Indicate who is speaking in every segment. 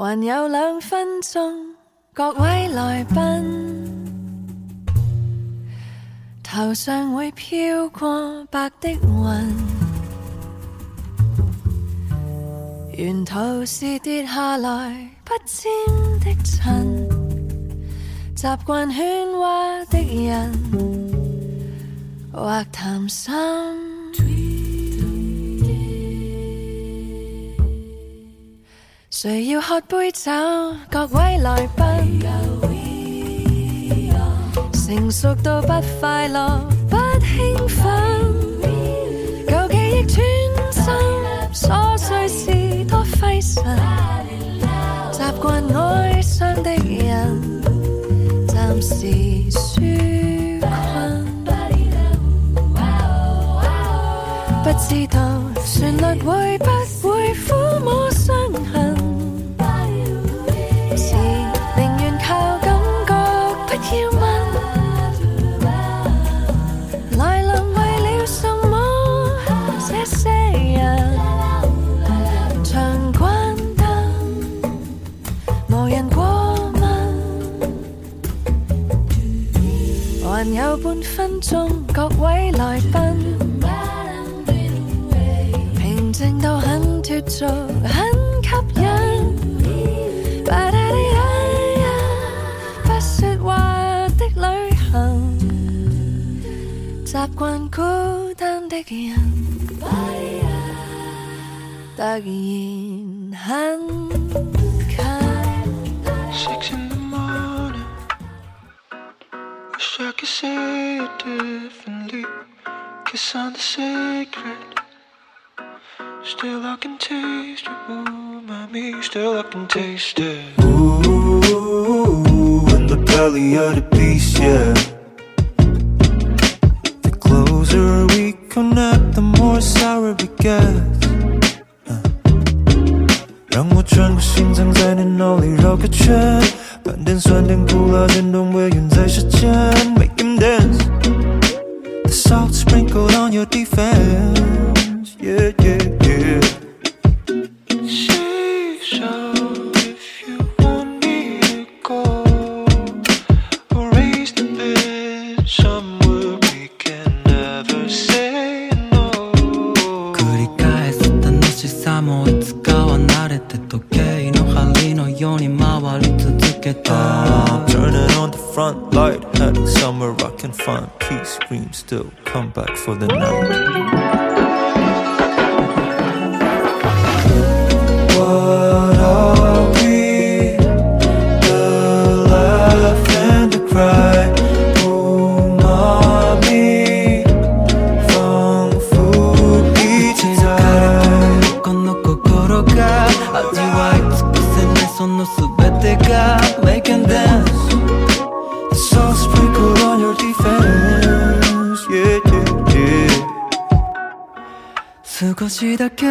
Speaker 1: 还有两分钟，各位来宾，头上会飘过白的云，沿途是跌下来不沾的尘，习惯喧哗的人，或谈心。谁要喝杯酒？各位来宾。成熟到不快乐，不兴奋。旧记忆穿心，琐碎事多费神。习惯爱伤的人，暂时舒困。不知道旋律会不会抚摸？半分钟，各位来宾，平静到很脱俗，很吸引。不说话的旅行，习惯孤单的人，突然很。
Speaker 2: could say it differently. Kiss on the sacred. Still I can taste it, ooh, mommy. Still I can taste it.
Speaker 3: Ooh, in the belly of the beast, yeah. The closer we connect, the more sour it gets. Uh. 让我穿过心脏，在你脑里绕个圈， 半点酸甜苦辣，震动微云在舌尖，Make him dance. The salt sprinkled on your defense, yeah, yeah, yeah.
Speaker 2: Say so if you want me to go. Or raise the bed somewhere we can never say no.
Speaker 4: 繰り返す楽しさもいつかは慣れて時計の針のように get
Speaker 3: down. Turning on the front light, heading somewhere I can find peace. Scream still, come back for the night. What
Speaker 4: 少しだけ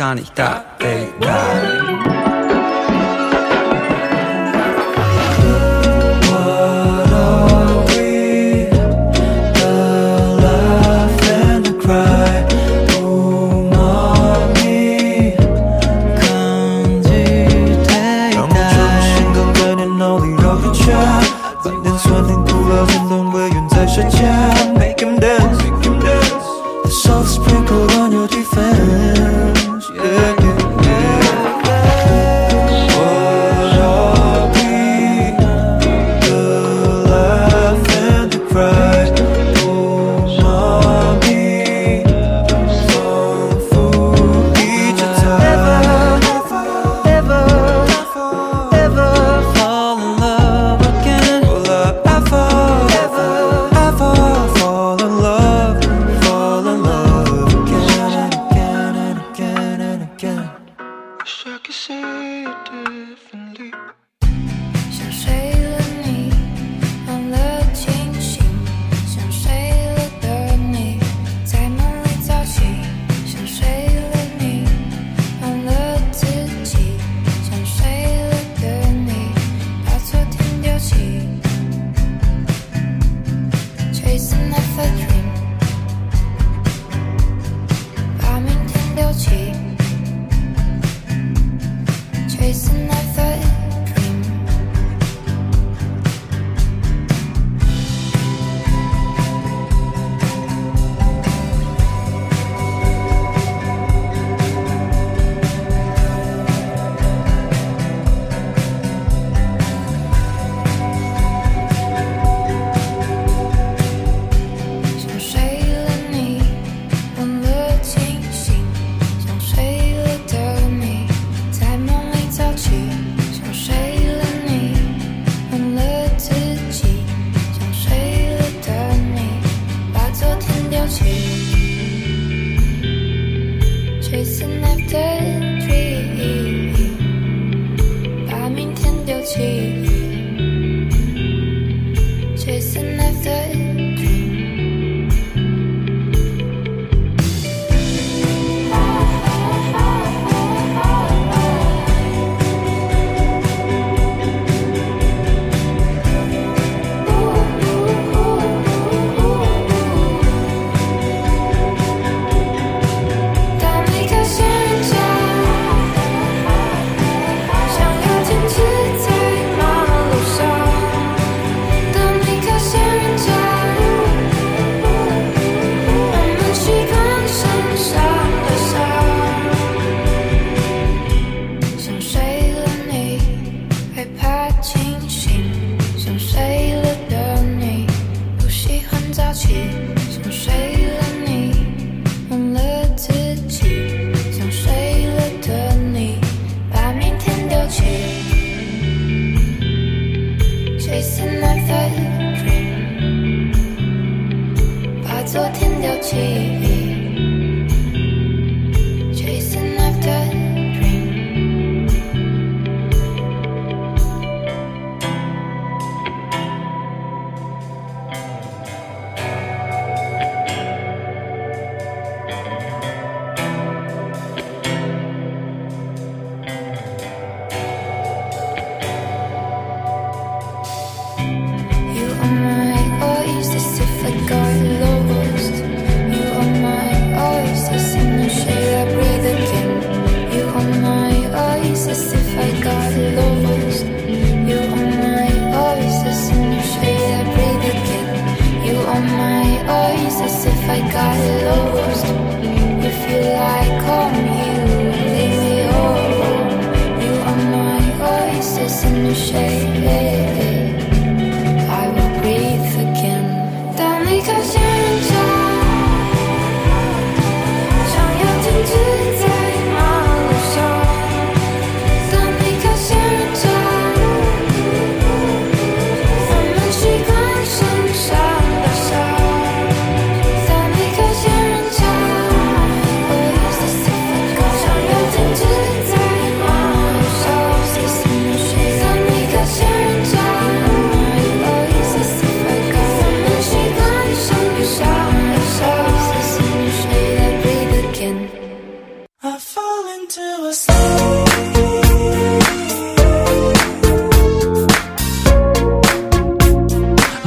Speaker 4: プの中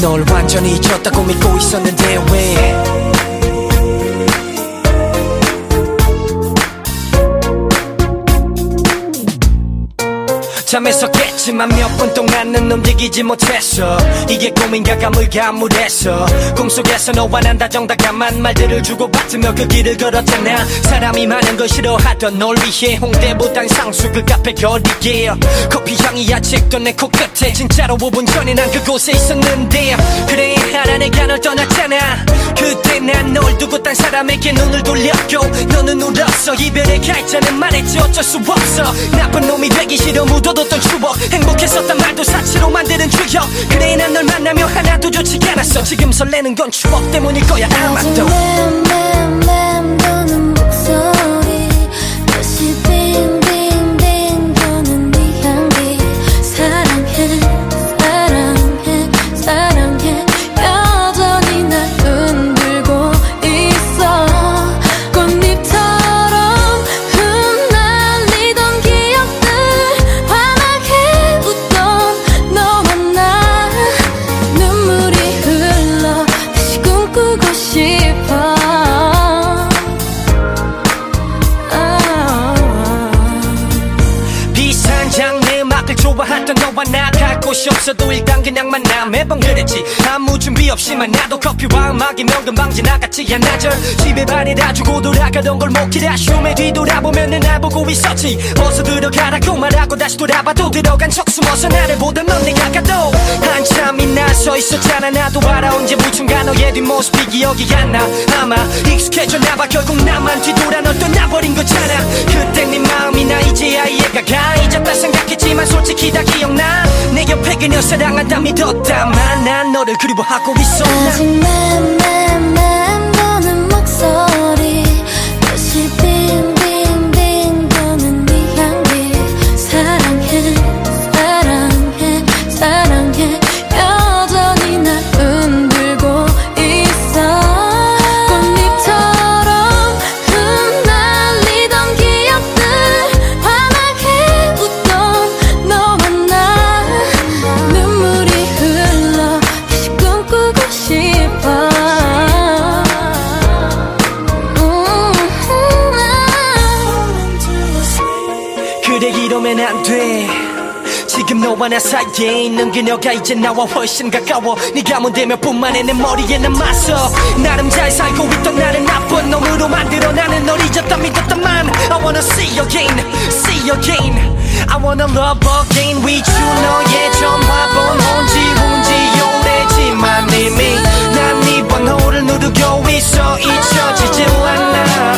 Speaker 5: 널 완전히 잊혔다고 믿고 있었는데 왜 잠에서깼지만 몇 분 동안은 움직이지 못했어 이게 꿈인가 감을 가 물했어 꿈속에서 너와 난 다정다감한 말들을 주고받으며 그 길을 걸었잖아 사람이 많은 걸 싫어하던 널 위해 홍대보단 상수그 카페 거리에 커피 향이 아직도 내 코끝에 진짜로 5분 전에 난 그곳에 있었는데 그래 알아 내가 널 떠났잖아 그때 난 널 두고 딴 사람에게 눈을 돌렸고 너는 울었어 이별의 갈자는 말했지 어쩔 수 없어 나쁜 놈이 되기 싫어 묻어도 없던 추억 행복했었던 말도 사치로 만드는 추억 그래 난널 만나며 하나도 좋지 않았어 지금 설레는 건 추억 때문일 거야 아마도 없어도 일단 그냥 만나 매번 그랬지 아무 준비 없이 만나도 커피와 음악이 명금방 지나갔지 한나절 집에 반이라 주고 돌아가던 걸 못키라 아쉬뒤돌아보면날 보고 있었지 어서 들어가라고 그 말하고 다시 돌아봐도 들어간 척 숨어서 나를 보던 넌 내가 가도 한참이 나서 있었잖아 나도 알아 언제 무슨가 너의 뒷모습이 기억이 안나 아마 익숙해졌나봐 결국 나만 뒤돌아 널 떠나버린 거잖아 그때 네 마음이 나 이제야 이해가 가 잊었다 생각했지만 솔직히 다 기억나 내 옆에 그녀 사랑한다 믿었다만 난 너를 그리워하고 있어
Speaker 1: 아직
Speaker 5: 맘맘 지금 너와 나 사이에 있는 그녀가 이제 나와 훨씬 가까워 네가 뭔데면 뿐만에 내 머리에 남았어 나름 잘 살고 있던 나는 나쁜 놈으로 만들어 나는 널 잊었다 믿었다만 I wanna see you again see you again I wanna love again with you 너의 전화번 혼지 혼지 오래지만 이미 난네 번호를 누르고 있어 잊혀지질 않아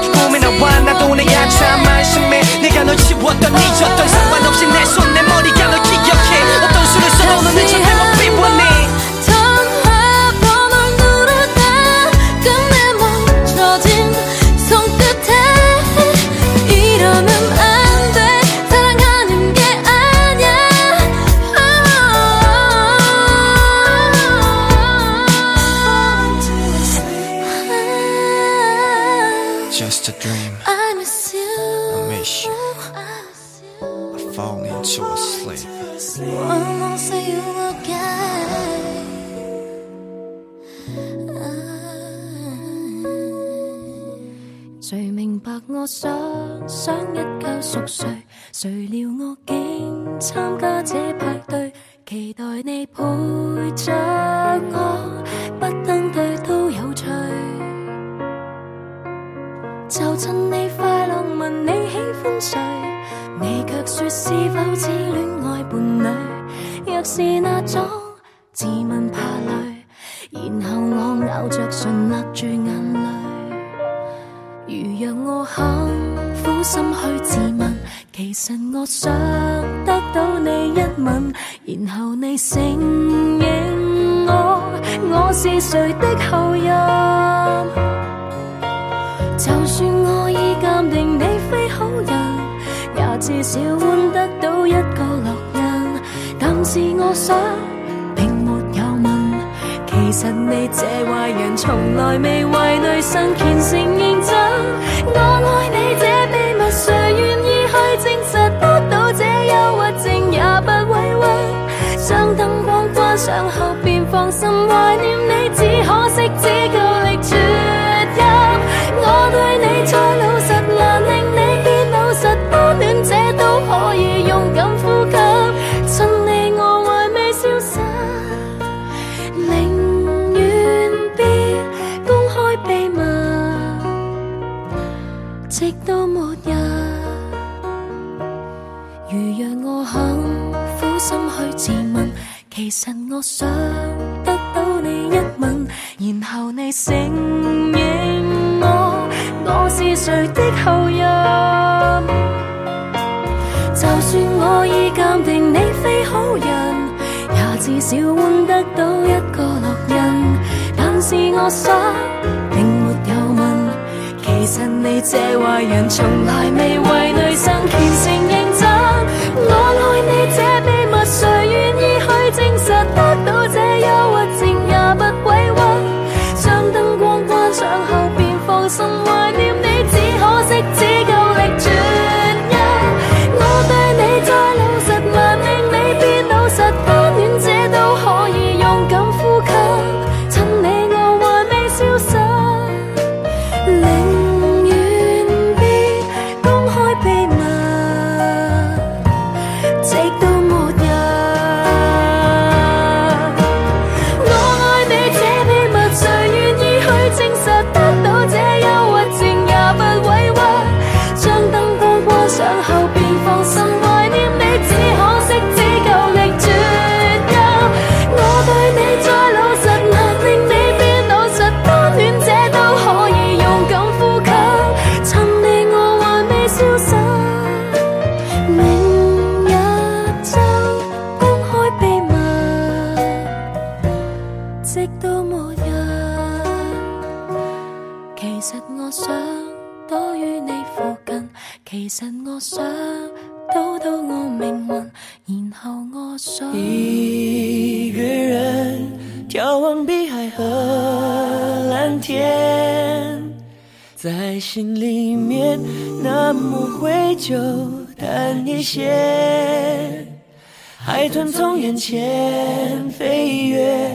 Speaker 5: 자꾸 고민나와 나도 내 약한 말씀에 내가 널 지웠던 잊었던 상관없이 내 손 내 머리가 널 기억해 어떤 수를 써도
Speaker 6: 너는 절대 못我想想一觉熟睡，谁料我竟参加这派对，期待你陪着我，不登对都有趣。就趁你快乐问你喜欢谁，你却说是否似恋爱伴侣？若是那种，自问怕累，然后我咬着唇，勒住眼泪。如若我肯苦心去自问，其实我想得到你一吻，然后你承认我我是谁的后任。就算我已鉴定你非好人，也至少换得到一个烙印。但是我想，并没有问，其实你这坏人从来未为女生虔诚。我爱你这秘密，谁愿意去证实？得到这忧郁症也不委屈。将灯光关上后便放心，怀念你，只可惜只够力绝交。我对你再老实，难令你变老实，多恋者都可以勇敢。其实我想得到你一吻，然后你承认我我是谁的后人。就算我已鉴定你非好人，也至少换得到一个烙印。但是我想，并没有问，其实你这坏人从来未为女生虔诚认真。我爱你这。¡Santa tatuaje. 就
Speaker 7: 淡一些，海豚从眼前飞越，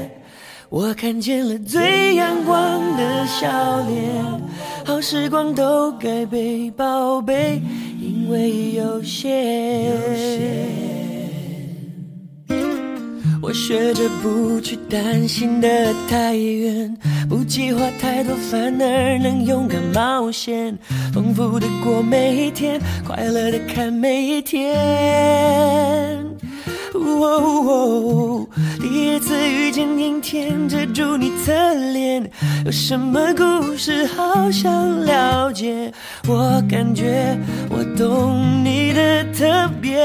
Speaker 7: 我看见了最阳光的笑脸。好时光都该被宝贝，因为有限。我学着不去担心的太远。计划太多，反而能勇敢冒险，丰富地过每一天，快乐地看每一天。第一次遇见阴天，遮住你侧脸，有什么故事？好想了解。我感觉我懂你的特别，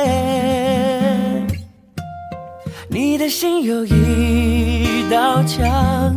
Speaker 7: 你的心有一道墙。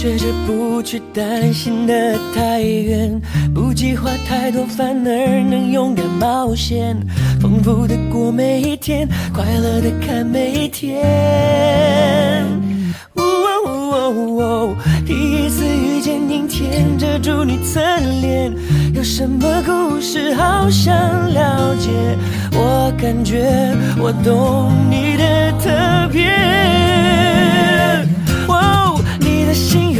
Speaker 7: 学着不去担心得太远，不计划太多，反而能勇敢冒险，丰富地过每一天，快乐地看每一天。第一次遇见阴天，遮住你侧脸，有什么故事好想了解？我感觉我懂你的特别。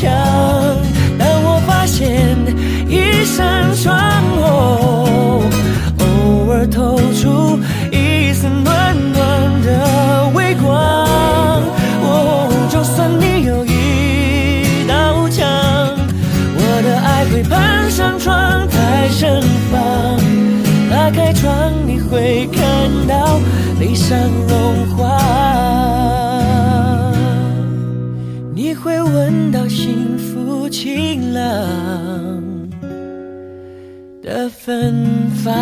Speaker 7: 墙，但我发现一扇窗，偶尔透出一丝暖暖的微光。哦，就算你有一道墙，我的爱会攀上窗台盛放。打开窗，你会看到理想融化。幸福晴朗的芬芳。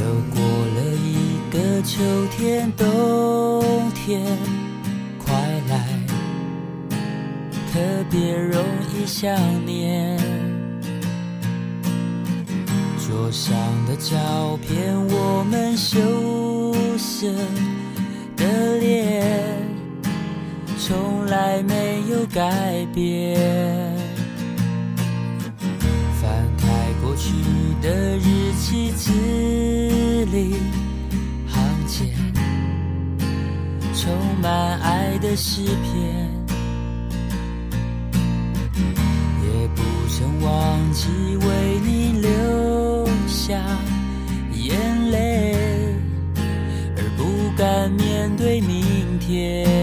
Speaker 8: 又过了一个秋天，冬天快来，特别容易想念。桌上的照片，我们羞涩的脸，从来没有改变。翻开过去的日记，字里行间充满爱的诗篇，也不曾忘记为你留。眼泪，而不敢面对明天。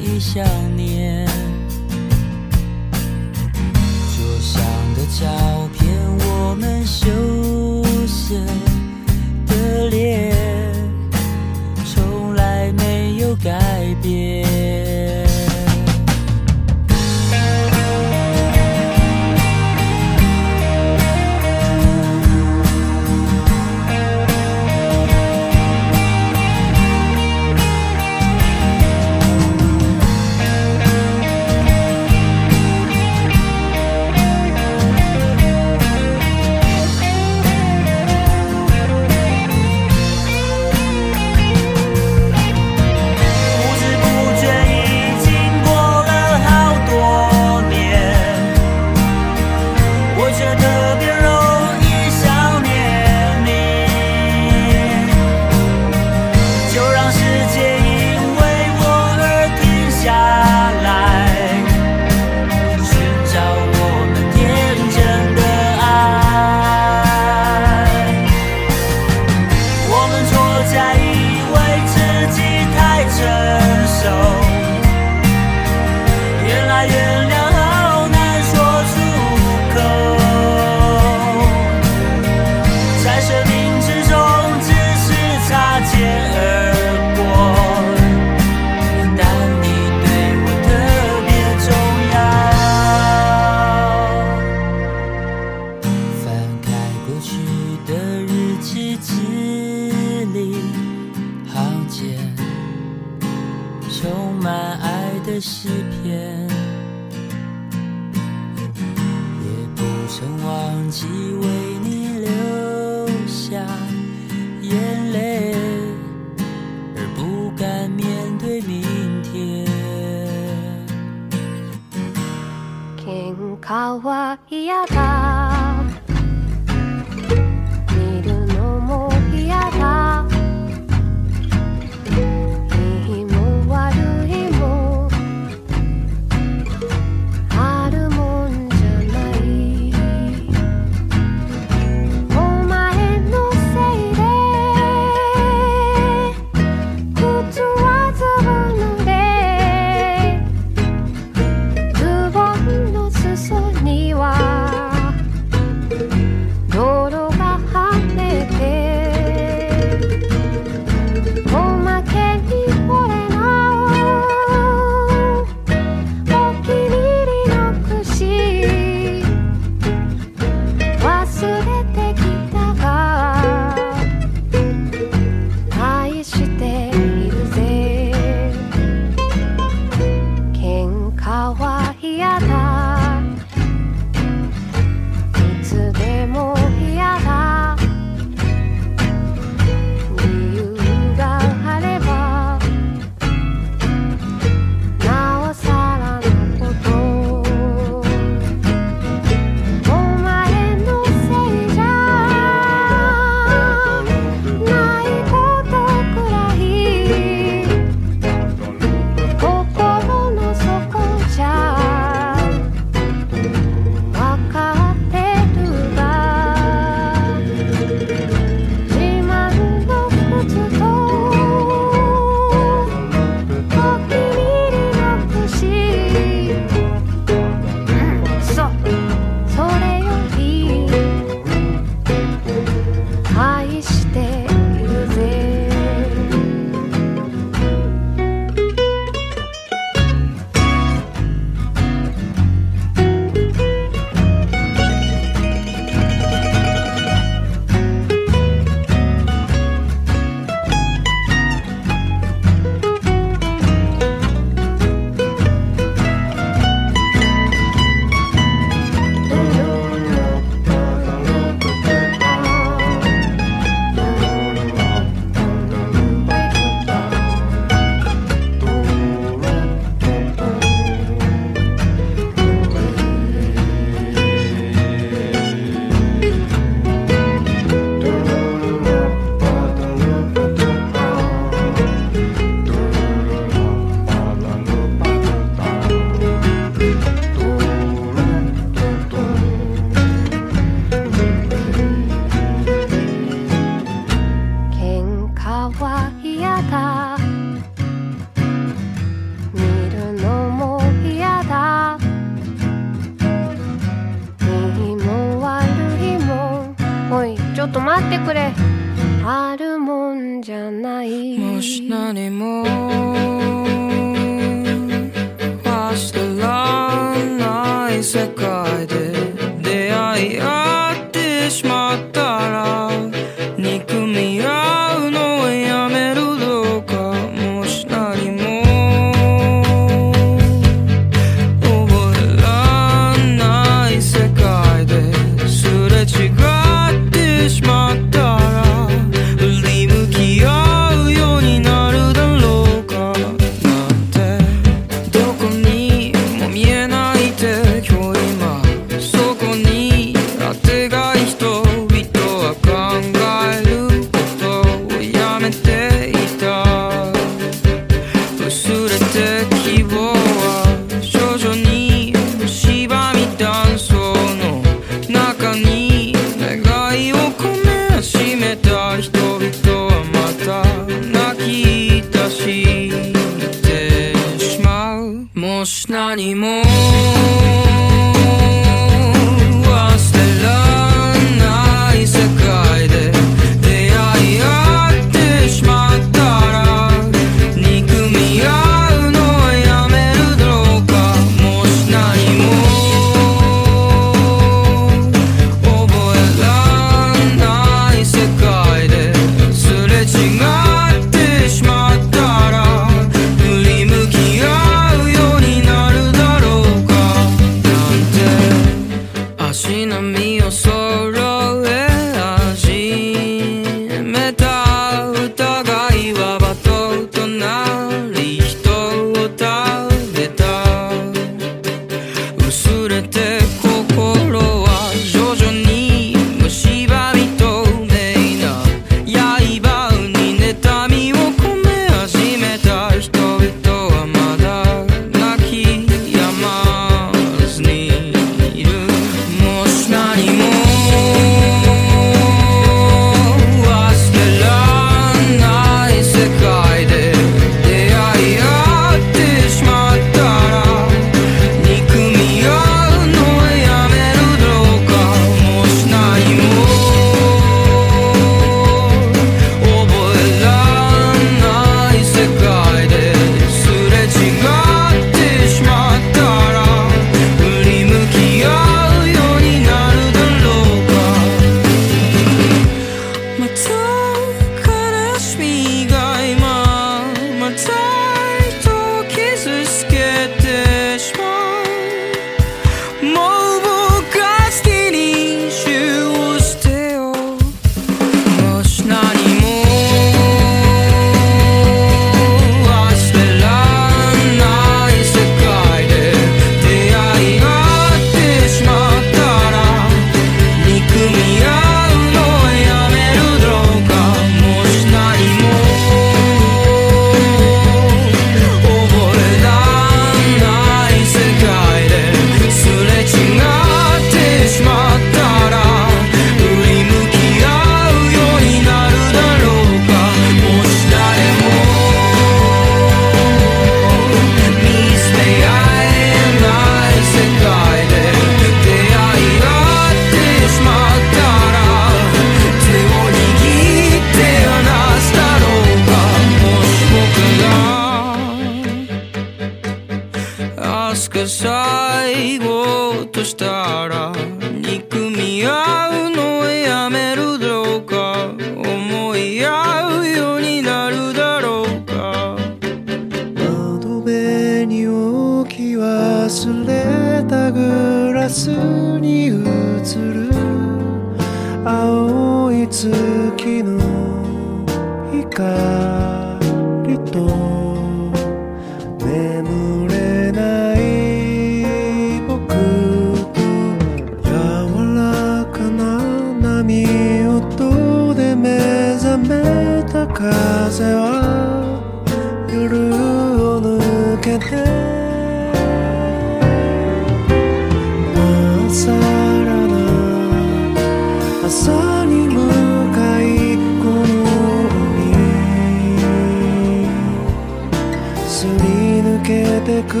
Speaker 9: すり
Speaker 10: 抜けてく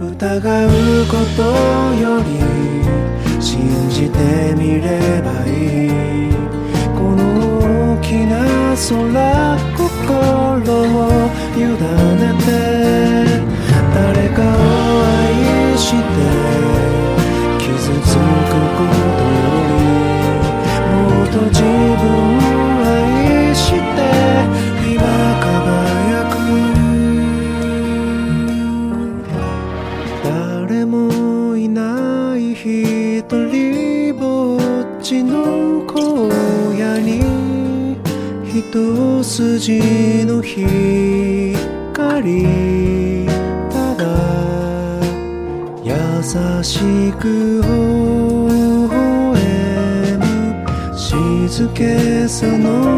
Speaker 10: 疑うことより信じてみればいいこの大きな空心を委ねて誰かを筋の光ただ優しく微笑む静けさの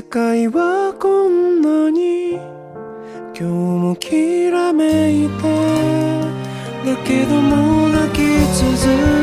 Speaker 10: 世界はこんなに今日もきらめいてだけども泣き続け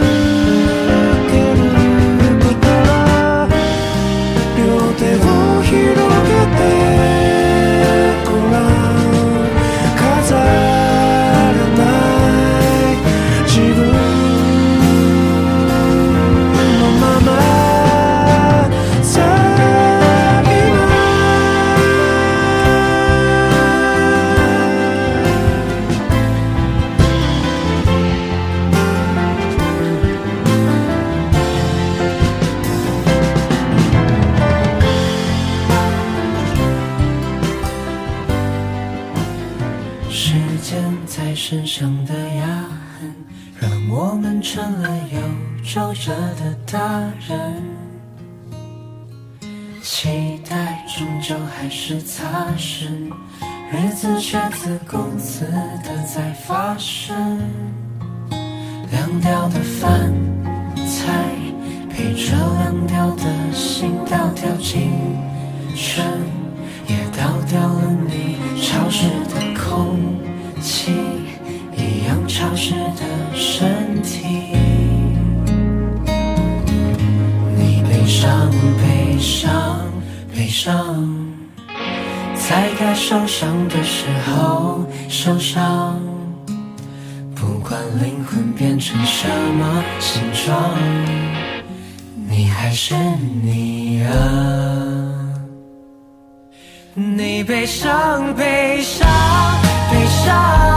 Speaker 7: 踏实，日子却自顾自的在发生。凉掉的饭菜，陪着凉掉的心，倒掉青春。受伤的时候，受伤。不管灵魂变成什么形状，你还是你啊。你悲伤，悲伤，悲伤。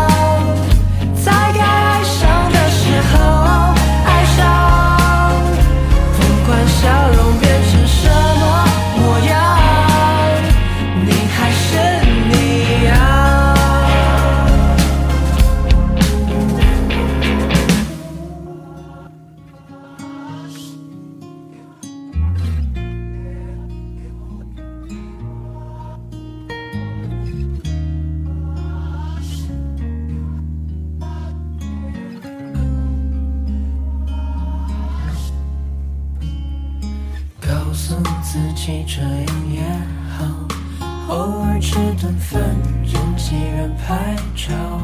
Speaker 7: 吃顿饭，人挤人拍照。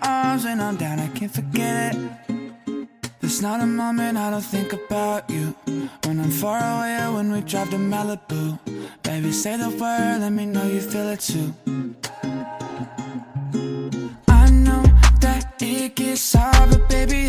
Speaker 11: your
Speaker 12: arms when I'm down, I can't forget it There's not a moment I don't think about you When I'm far away or when we drive to Malibu Baby, say the word, let me know you feel it too I know that it gets hard, but baby,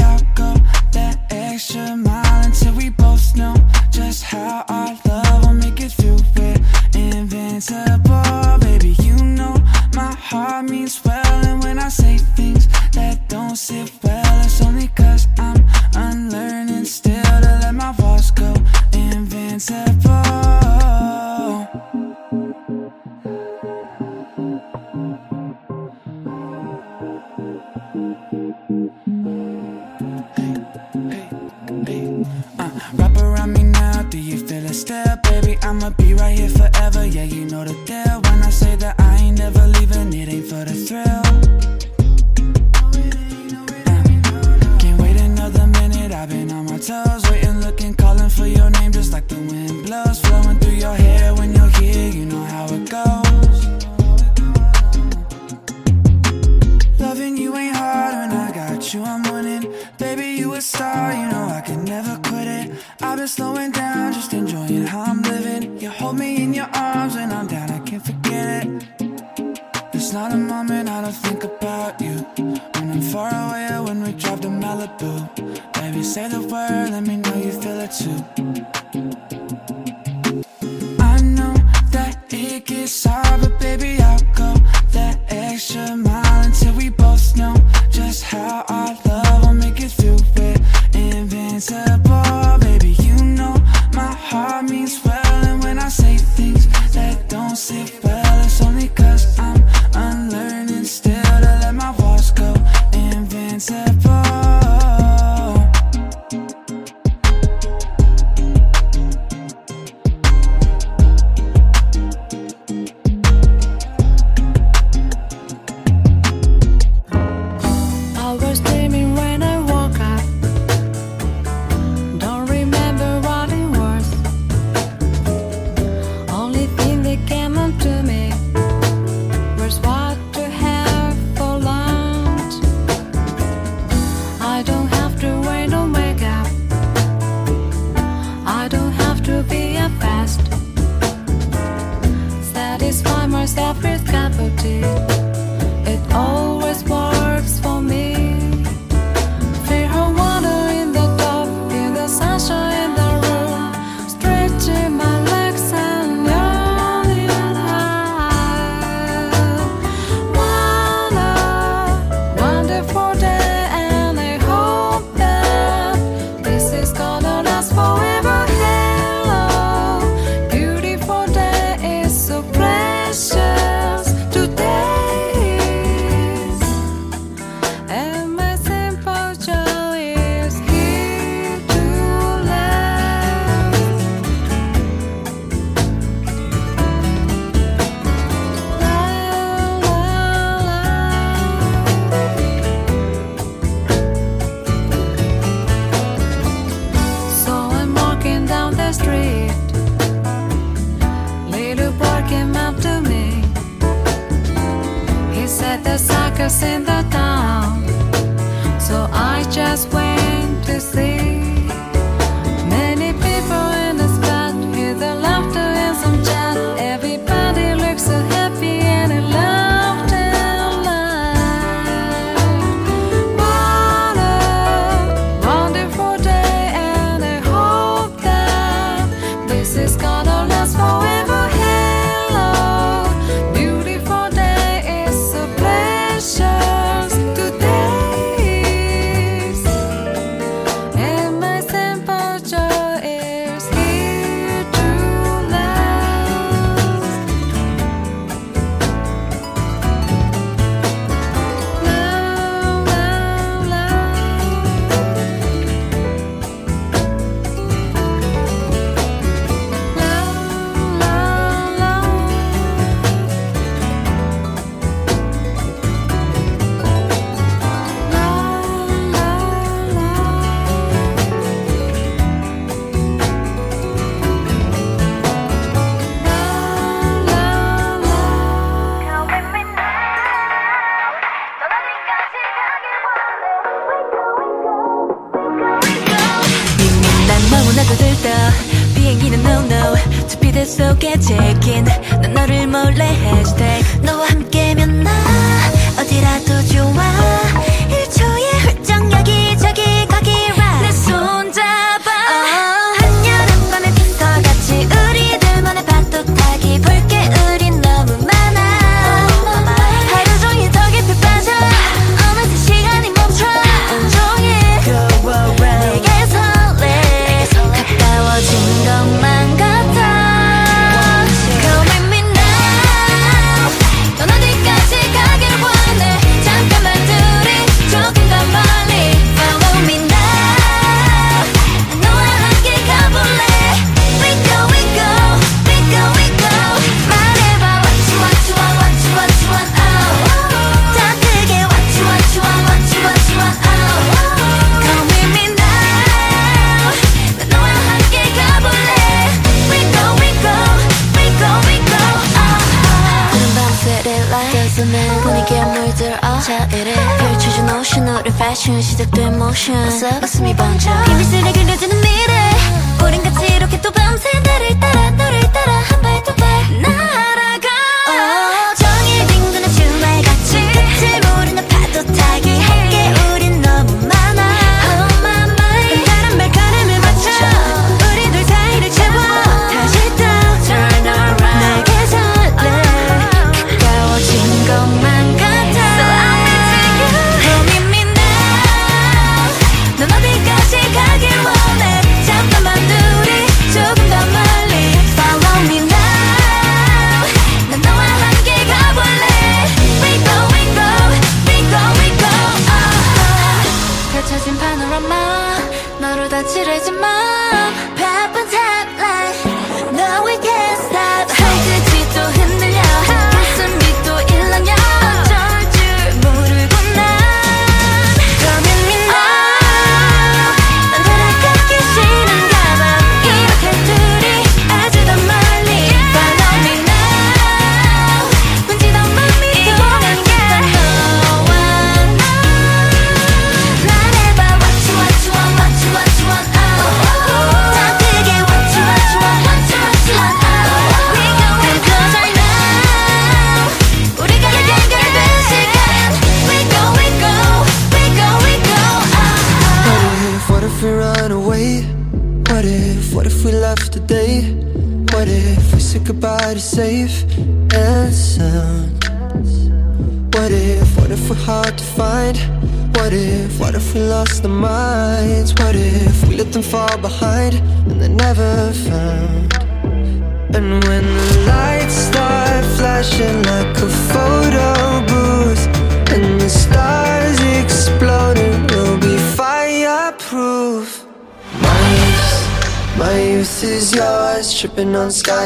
Speaker 13: Francisco.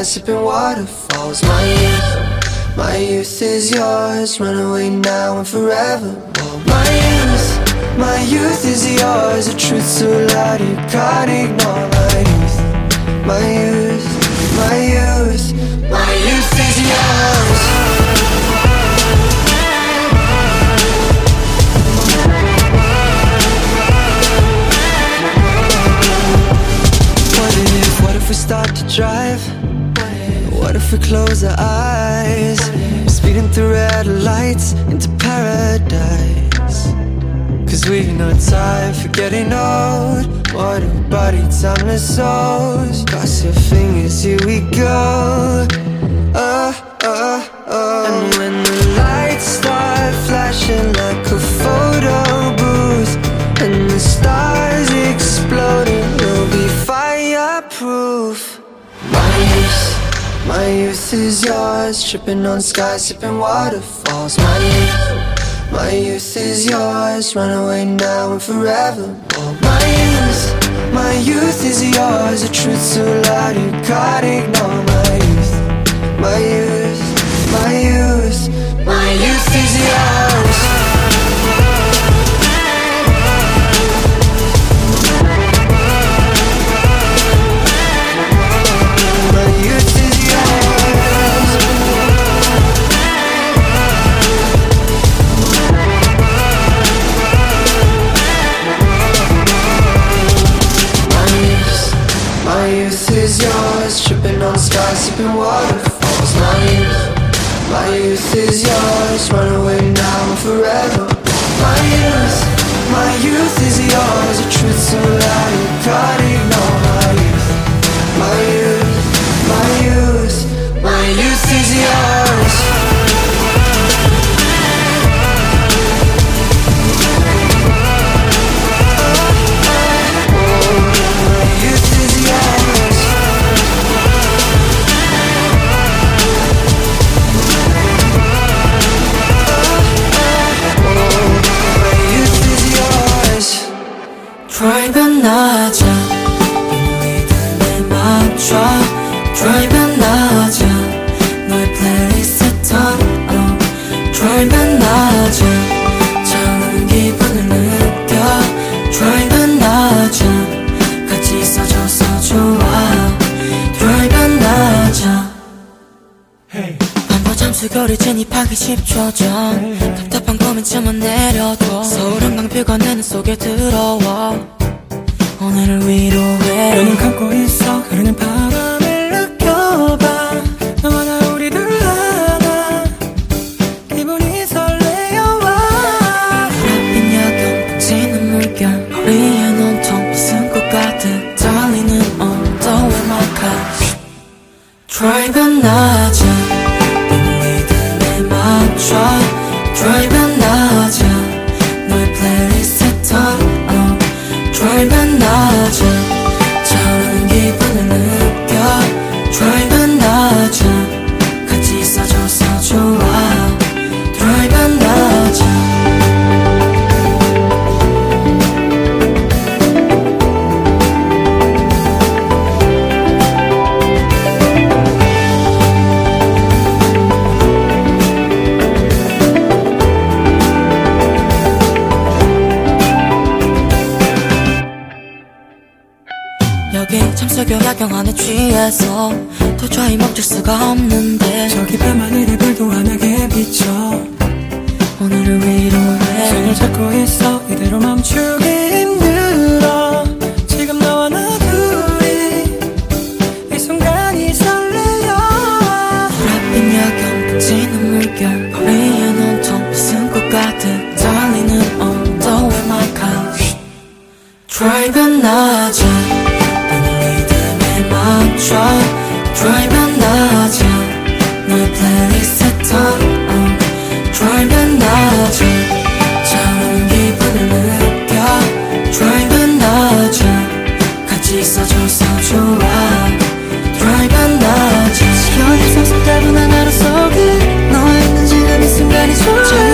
Speaker 13: gossiping water.
Speaker 14: we
Speaker 15: close our eyes Speeding through red lights into paradise Cause we've no time for getting old What a body, timeless souls Cross your fingers, here we go Oh. yours Tripping on sky, sipping waterfalls My youth, my youth is yours Run away now and forever My youth, my youth is yours A truth so loud you can't ignore My youth, my youth, my youth My youth is yours sipping waterfalls My youth, my youth is yours Run away now and forever My youth, my youth is yours A truth so loud you can't ignore My youth, my youth, my youth My youth is yours
Speaker 16: 우리 진입하기 10초 전 답답한 고민쯤은 내려둬 서울 한강뷰가 내 눈속에 들어와 오늘을 위로해 눈을 감고 있어 흐르는 바람
Speaker 17: 这。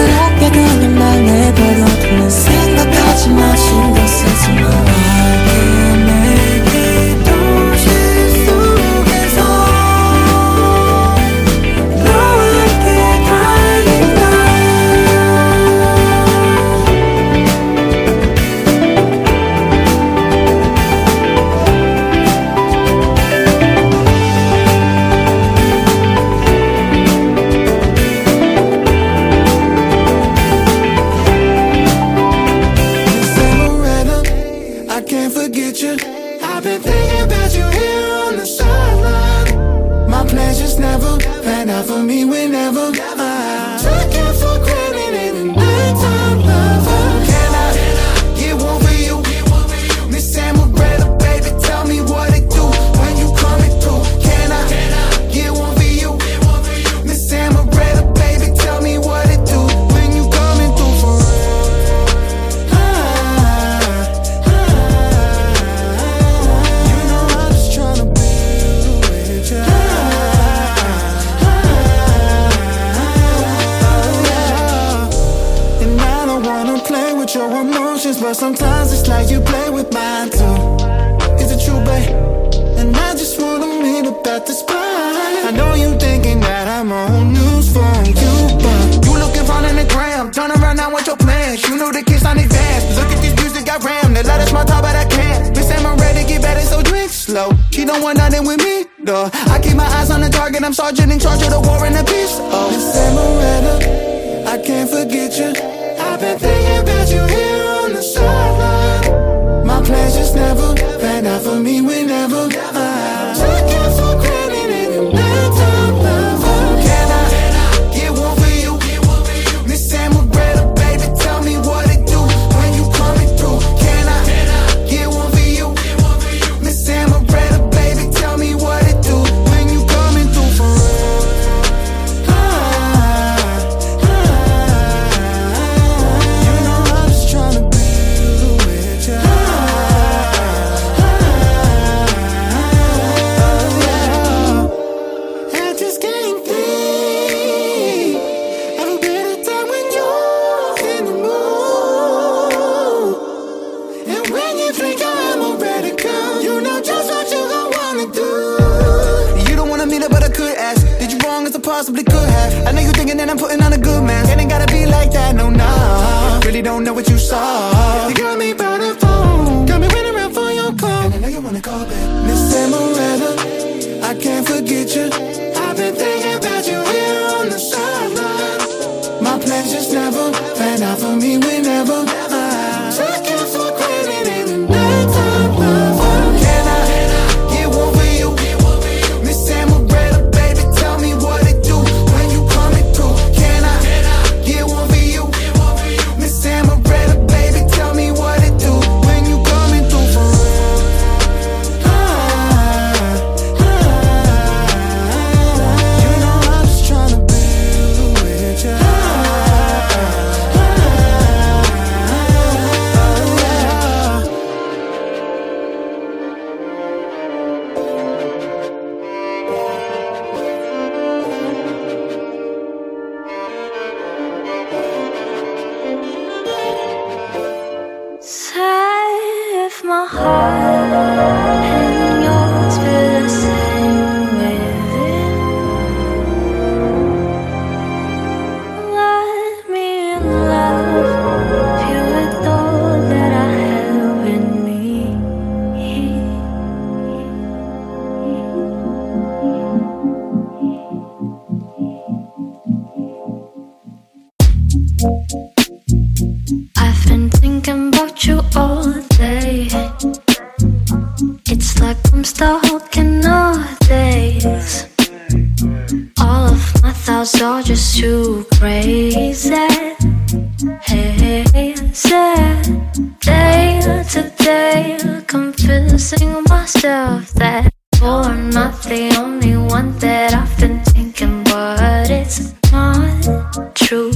Speaker 17: Day to day
Speaker 18: Convincing myself that You're not the only one That I've been thinking But it's not true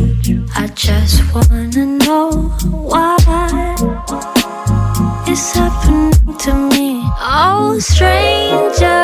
Speaker 18: I just wanna know Why it's happening to me Oh stranger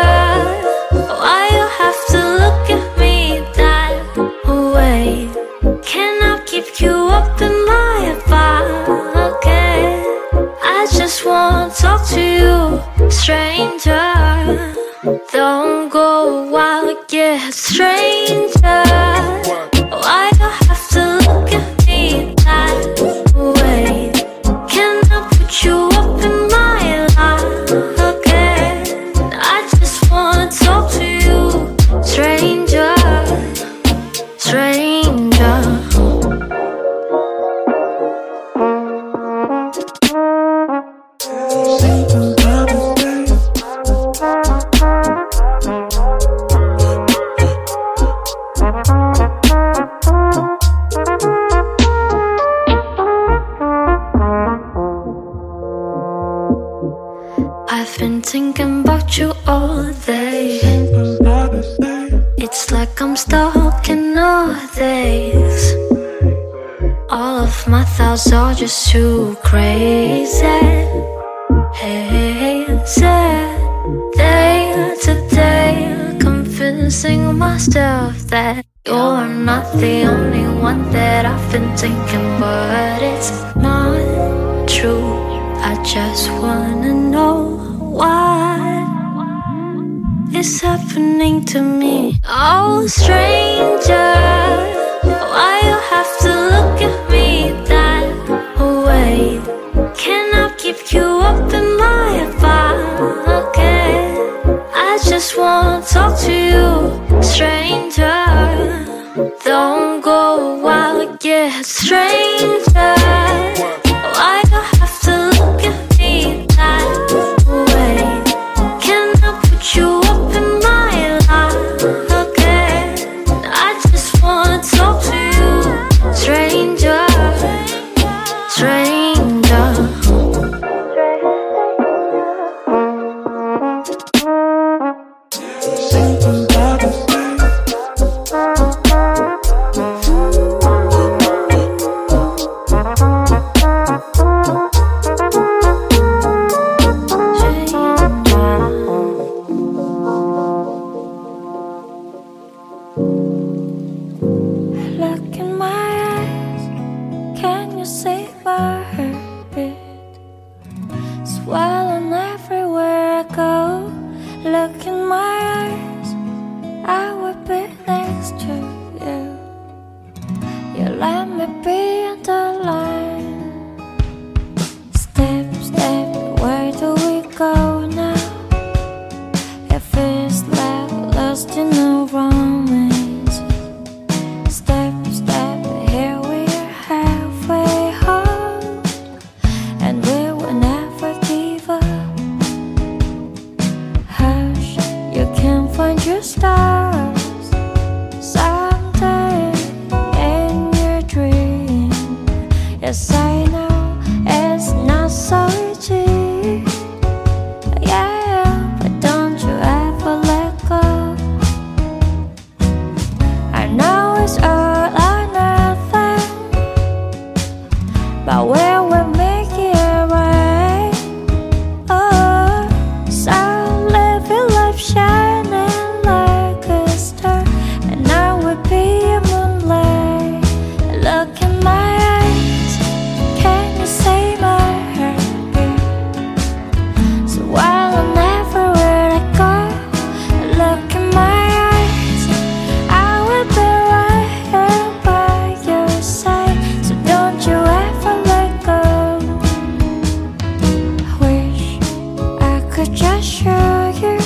Speaker 1: could just show you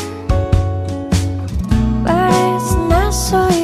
Speaker 1: But it's not so easy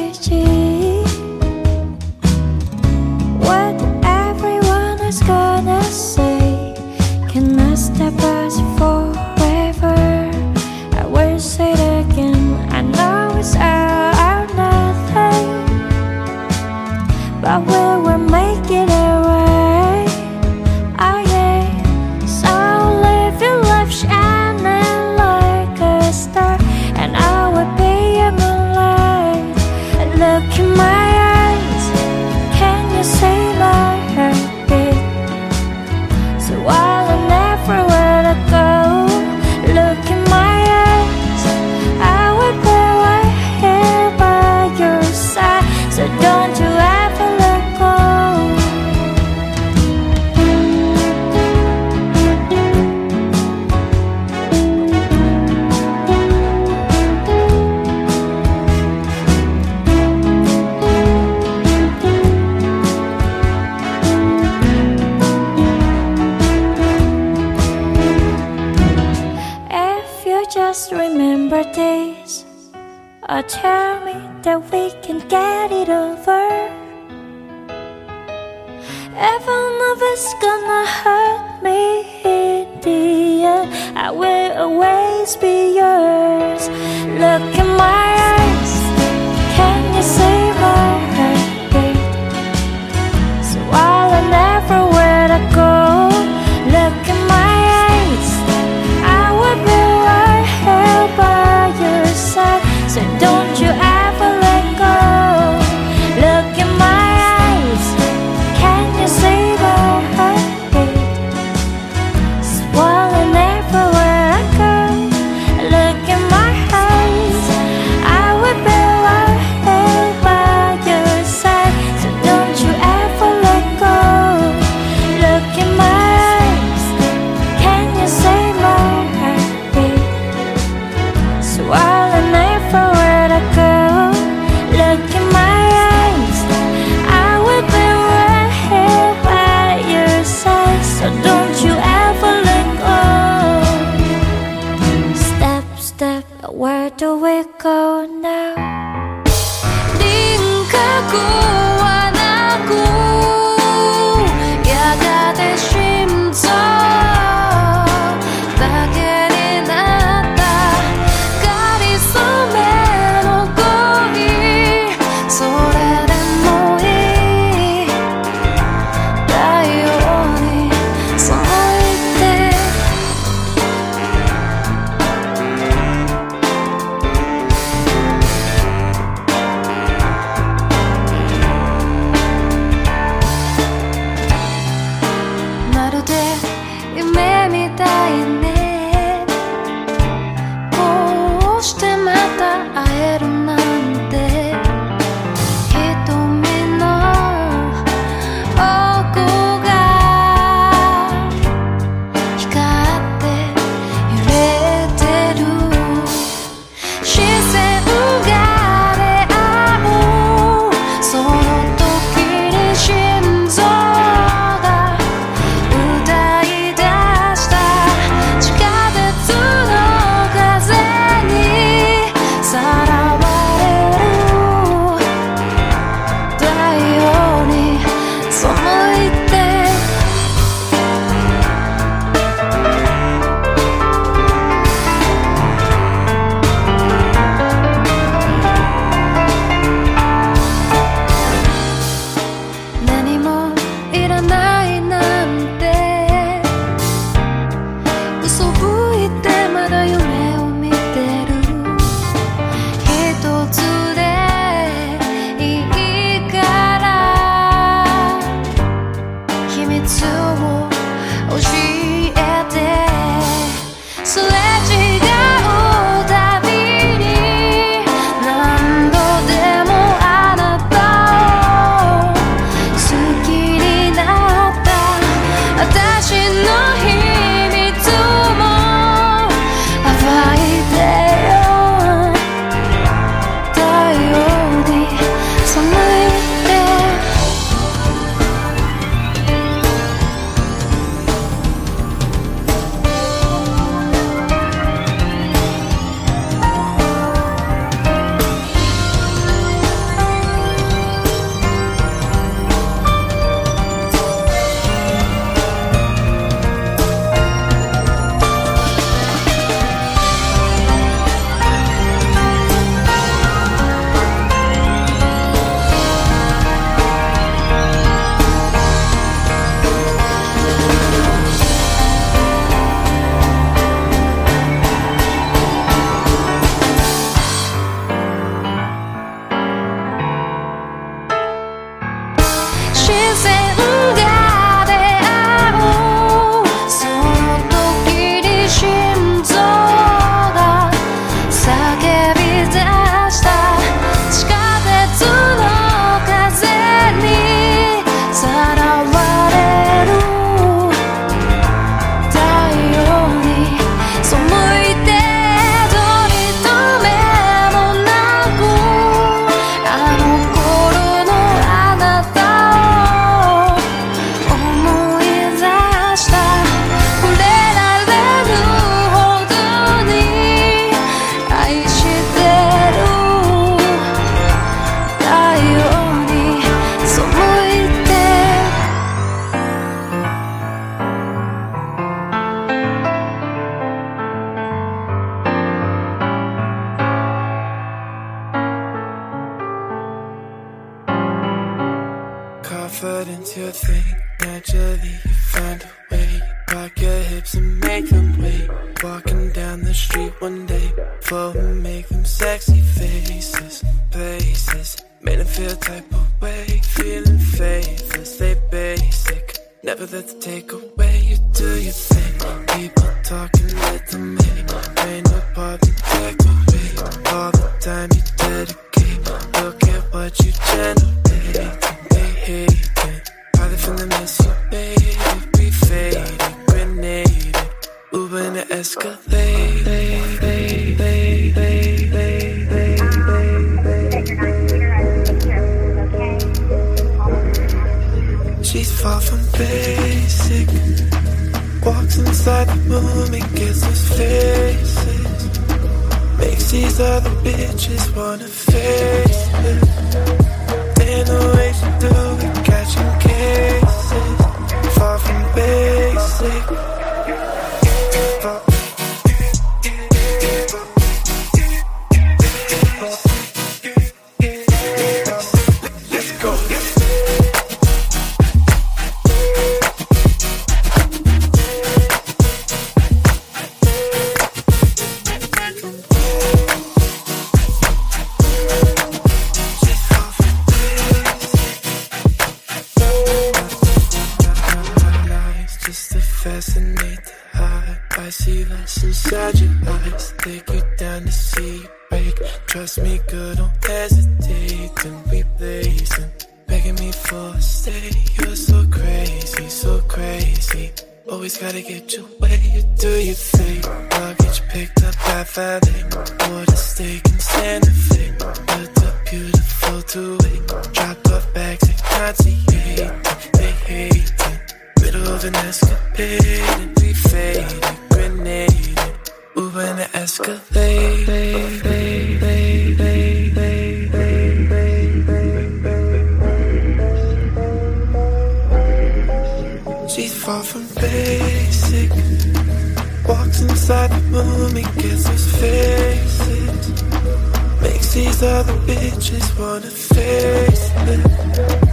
Speaker 10: face it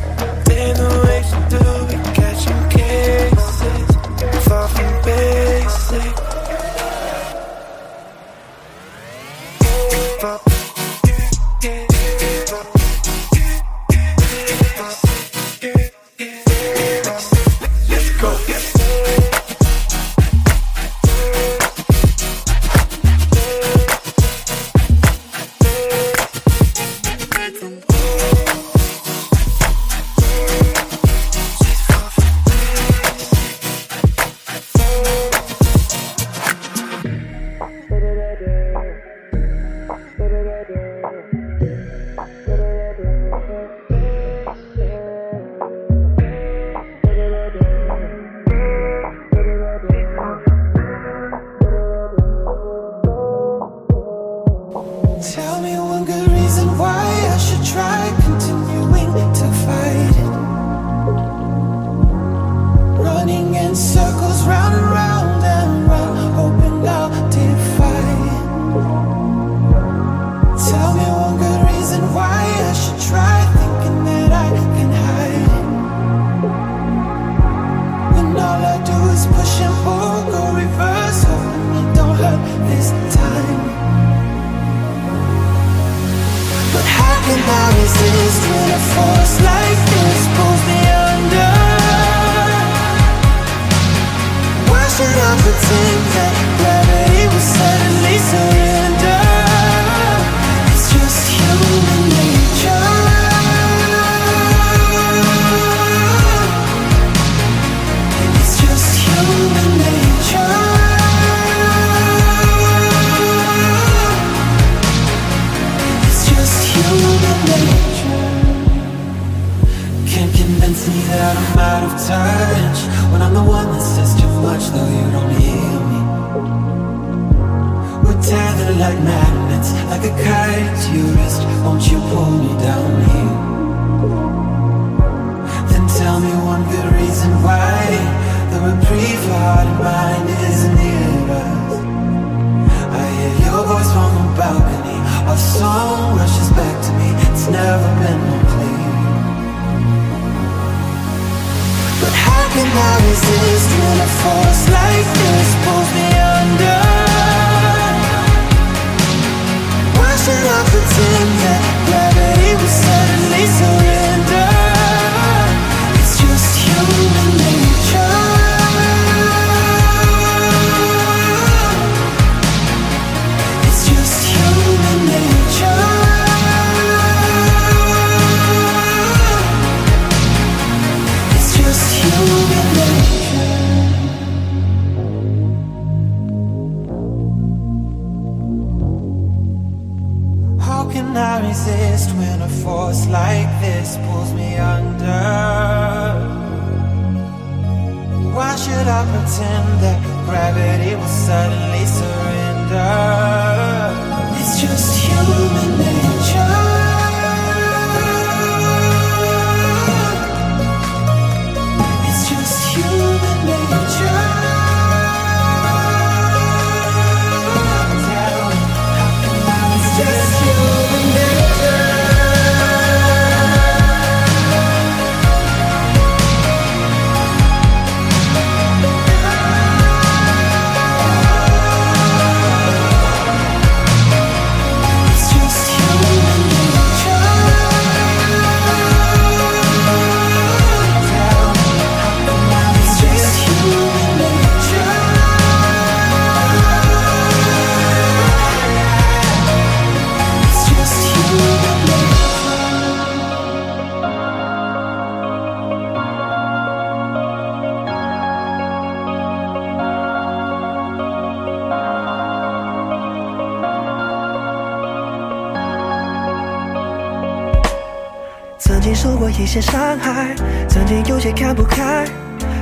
Speaker 9: 有些看不开，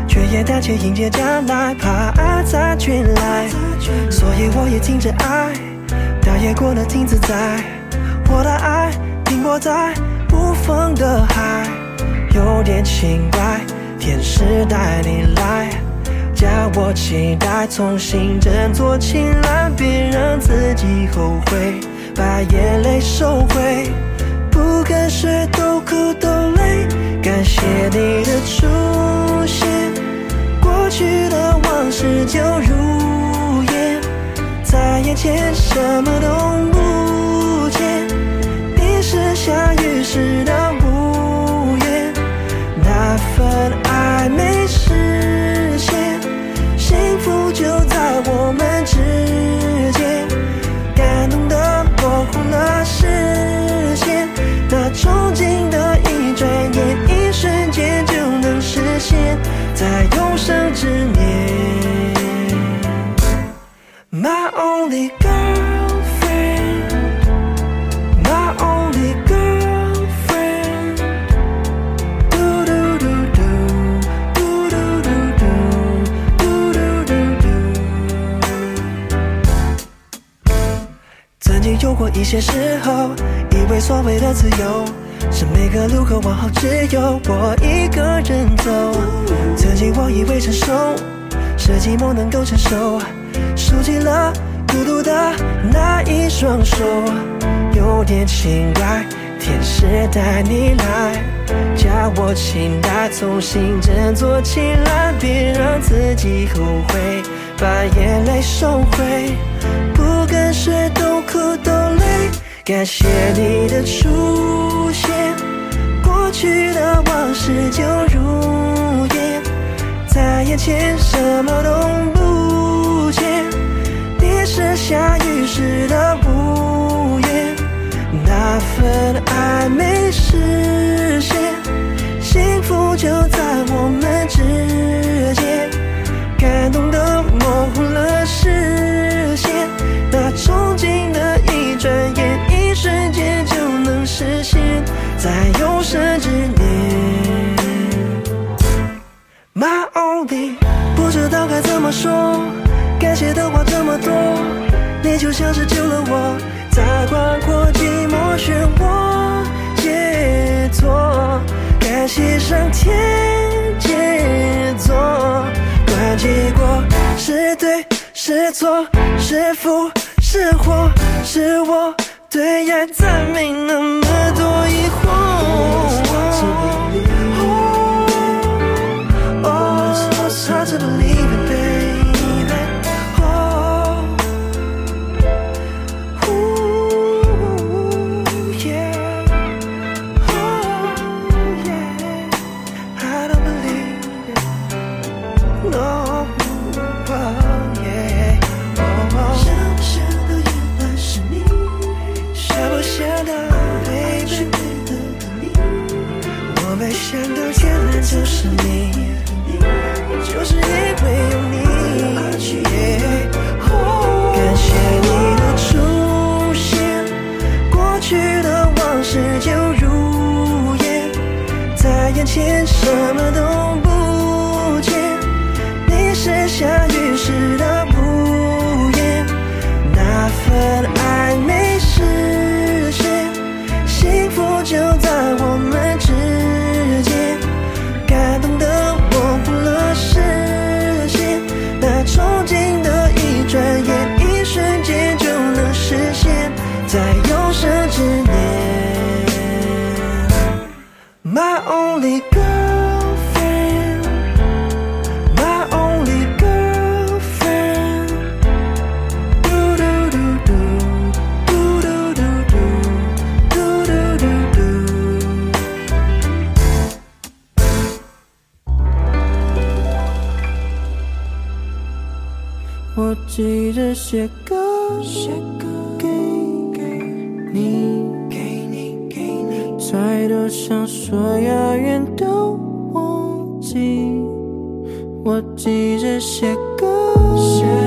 Speaker 9: 却也胆怯迎接将来，怕爱再卷来。所以我也停止爱，大也过了挺自在。我的爱停泊在无风的海，有点奇怪。天使带你来，叫我期待重新振作起来，别让自己后悔，把眼泪收回。跟谁都哭都累，感谢你的出现。过去的往事就如烟，在眼前什么都不见。你是下雨时的屋檐，那份爱没实现，幸福就在我们之间，感动的模糊了视线。那憧憬的一转眼，一瞬间就能实现，在有生之年。My only girl。一些时候，以为所谓的自由，是每个路口往后只有我一个人走。曾经我以为成熟，是寂寞能够承受，收起了孤独的那一双手。有点奇怪，天使带你来，叫我期待重新振作起来，别让自己后悔，把眼泪收回。都苦都累，感谢你的出现。过去的往事就如烟，在眼前什么都不见。你是下雨时的屋檐，那份爱没实现，幸福就在我们之间。感动得模糊了视。转眼一瞬间就能实现，在有生之年。My only，不知道该怎么说，感谢的话这么多，你就像是救了我，在广阔寂寞漩涡，解脱，感谢上天，杰作，管结果是对是错是福。是火，是我对爱再没那么多疑惑。我
Speaker 19: 急着写歌，写歌给你，给你，给你，再多想说，遥远都忘记。我急着写歌。写。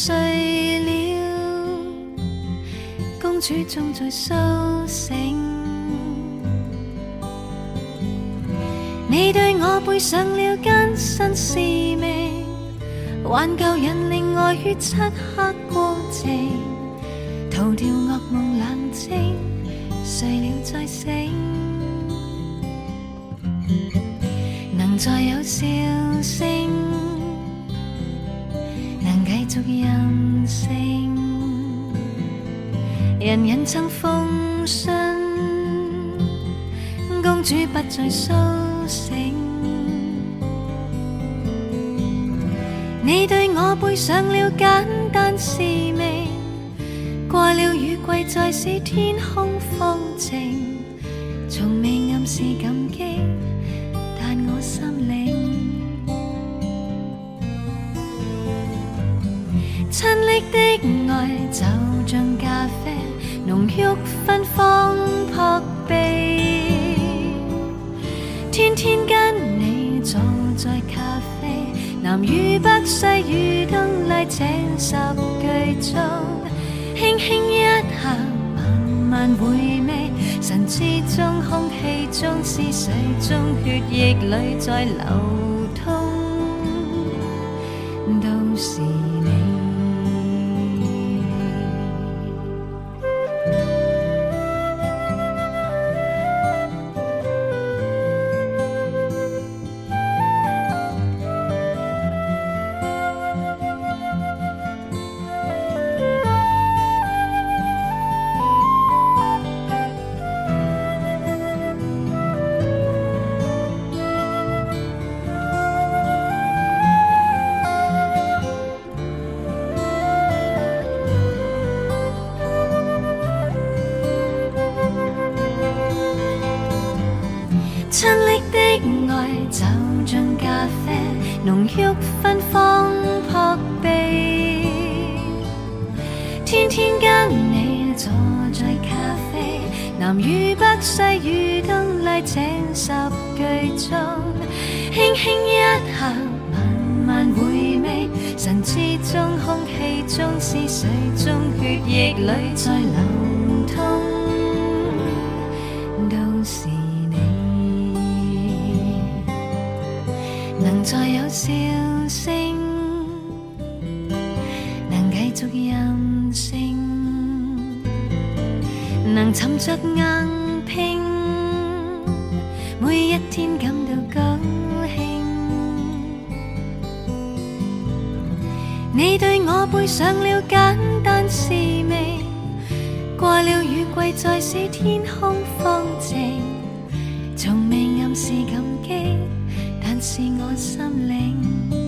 Speaker 19: 睡了，
Speaker 6: 公主终在苏醒。你对我背上了艰辛使命，挽救人令爱血漆。在苏醒，你对我背上了简单使命。过了雨季，再使天空放晴，从未暗示。思谁，中，血液里在流。天天跟你坐在咖啡，南与北、西与东，拉请十句钟，轻轻一口，慢慢回味，神之中、空气中、思绪中、血液里在流通，都是你，能在有笑声。着硬拼，每一天感到高兴。你对我背上了简单使命，
Speaker 1: 过了雨季再使天空风晴，从未暗示感激，但是我心
Speaker 6: 领。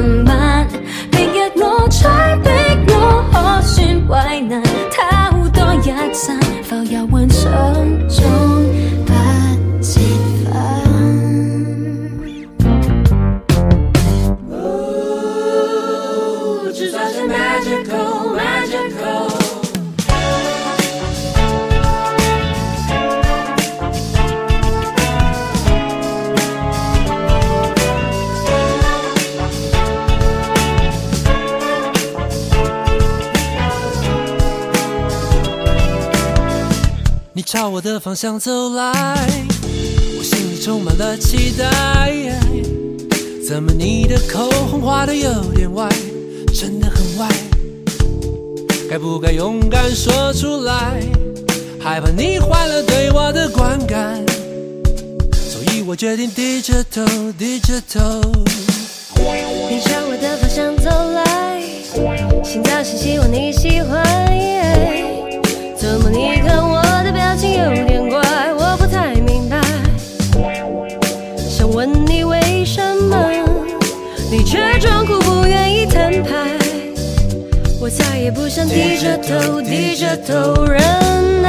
Speaker 6: 吧。向走来，我心里充满了期待。怎么你的口红画的有点歪，真的很歪。该不该勇敢说出来？害怕你坏了对我的观感，所以我决定低着头，低着头。
Speaker 20: 你向我的方向走来，心跳是希望你喜欢。怎么你我？也不想低着头，低着头忍耐。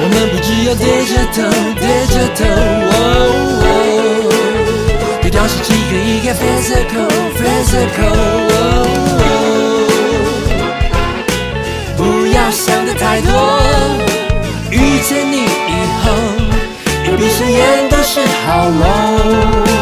Speaker 6: 我们不只有低着头，低着头。别担心，只看一个 p h y s i
Speaker 20: c a l p h y
Speaker 8: s i c a l
Speaker 6: 不要想的太多，遇见你以后，一闭上眼都是好梦。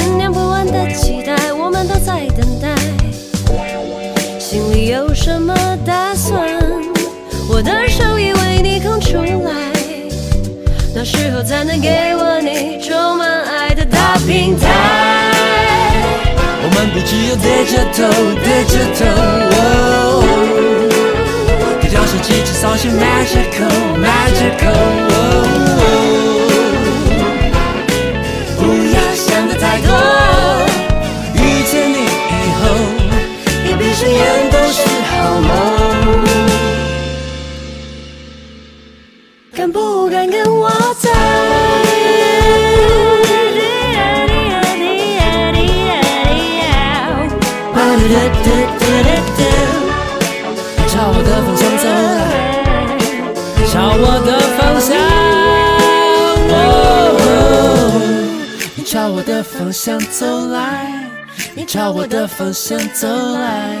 Speaker 20: 在等待，心里有什么打算？我的手已为你空出来，那时候才能给我你充满爱的大平台。
Speaker 6: 我们不只有低着头，低着头。l 哦 i g i t a l 要 magical magical。敢不敢跟我走？哒
Speaker 20: 哒哒哒哒哒哒，
Speaker 6: 朝我的方向走来，朝我的方向。哦，你朝我的方向走来，你朝我的方向走来，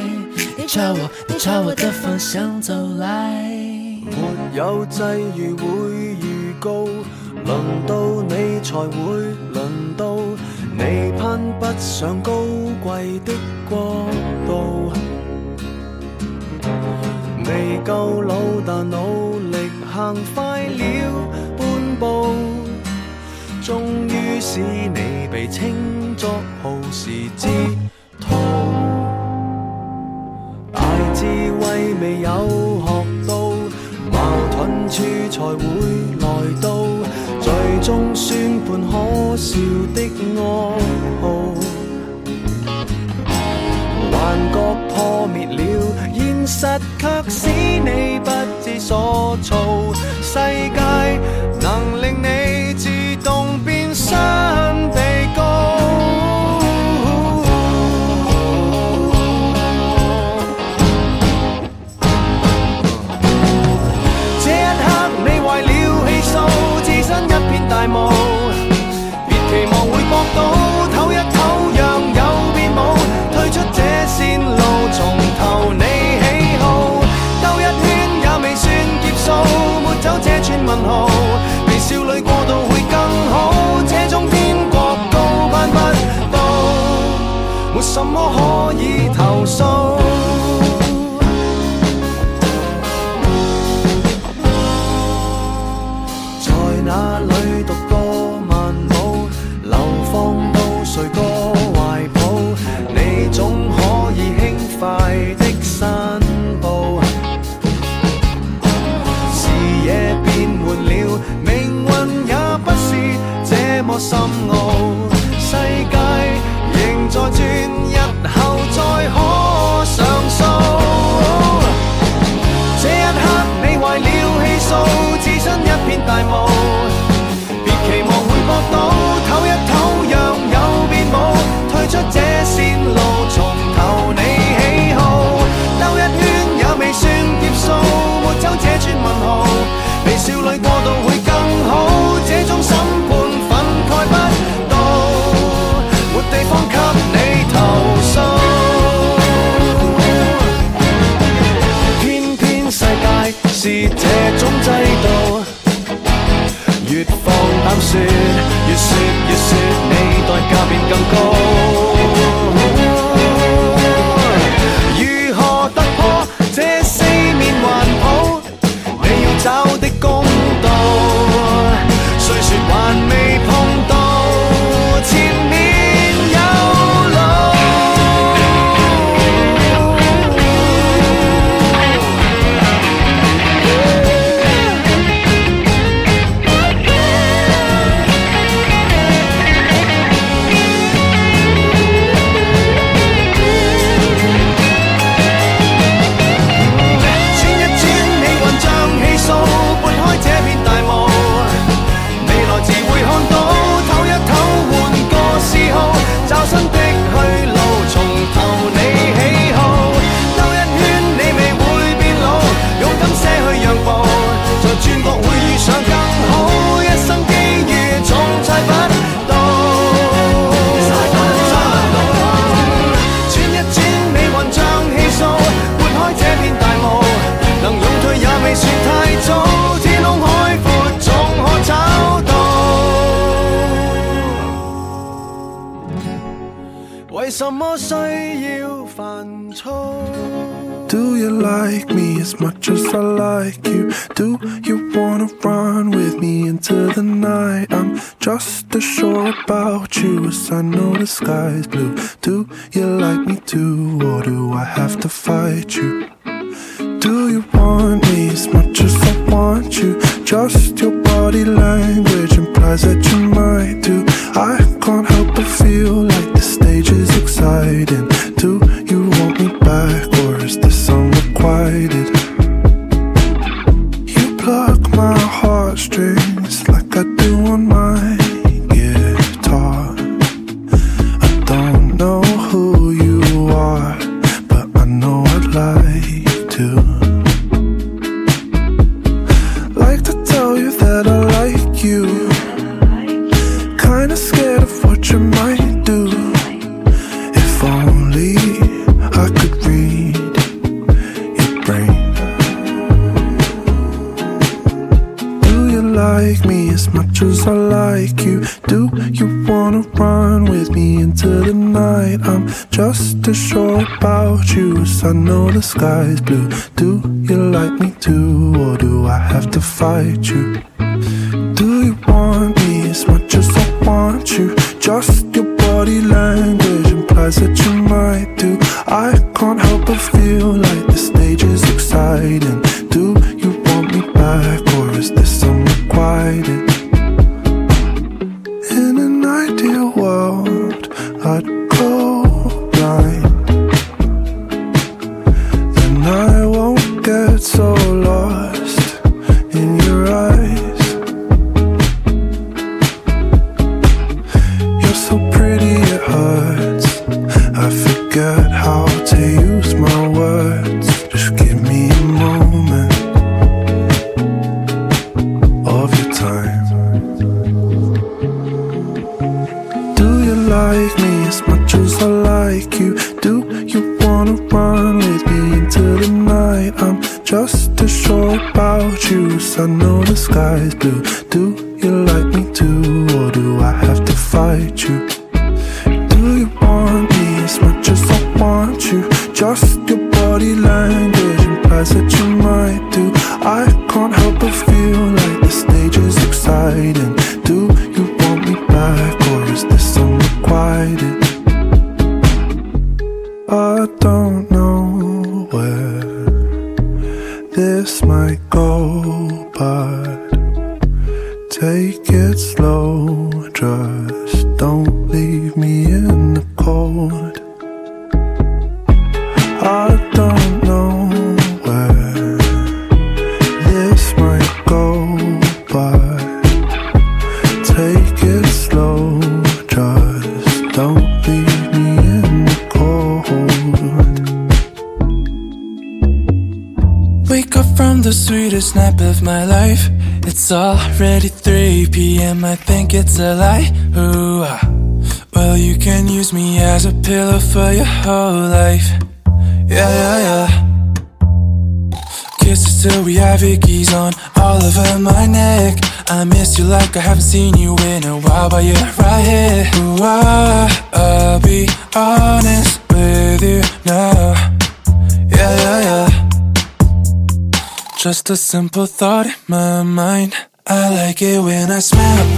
Speaker 6: 你朝我，你朝我的方向走来。
Speaker 21: 没有际遇会预告，轮到你才会轮到，你攀不上高贵的国度，未够老但努力行快了半步，终于使你被称作好事之徒，大智慧未有。处才会来到，最终宣判可笑的哀号。幻觉破灭了，现实却使你不知所措。世界能令。
Speaker 22: go much as I can't help but feel like
Speaker 23: for
Speaker 12: you right here. Ooh, I,
Speaker 18: ah, I'll be honest with you now. Yeah, yeah, yeah. Just a simple thought in my mind.
Speaker 12: I like it when I smell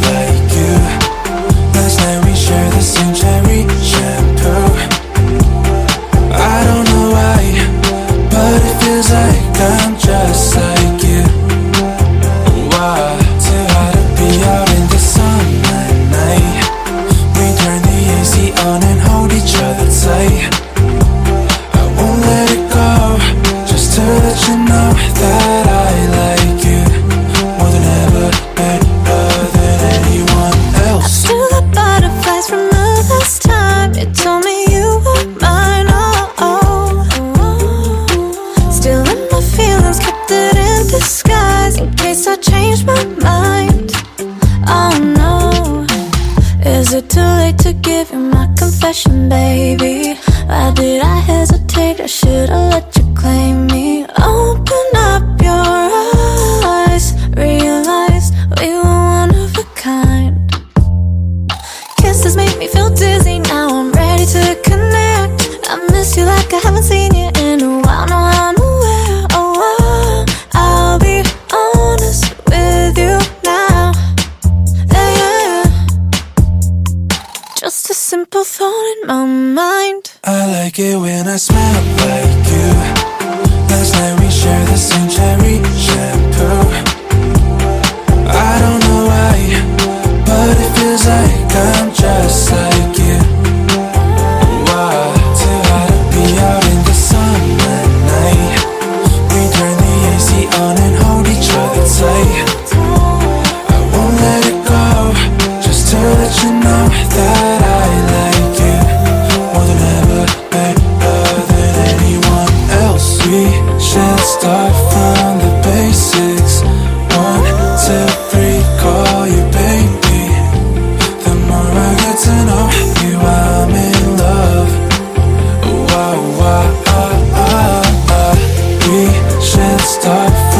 Speaker 12: start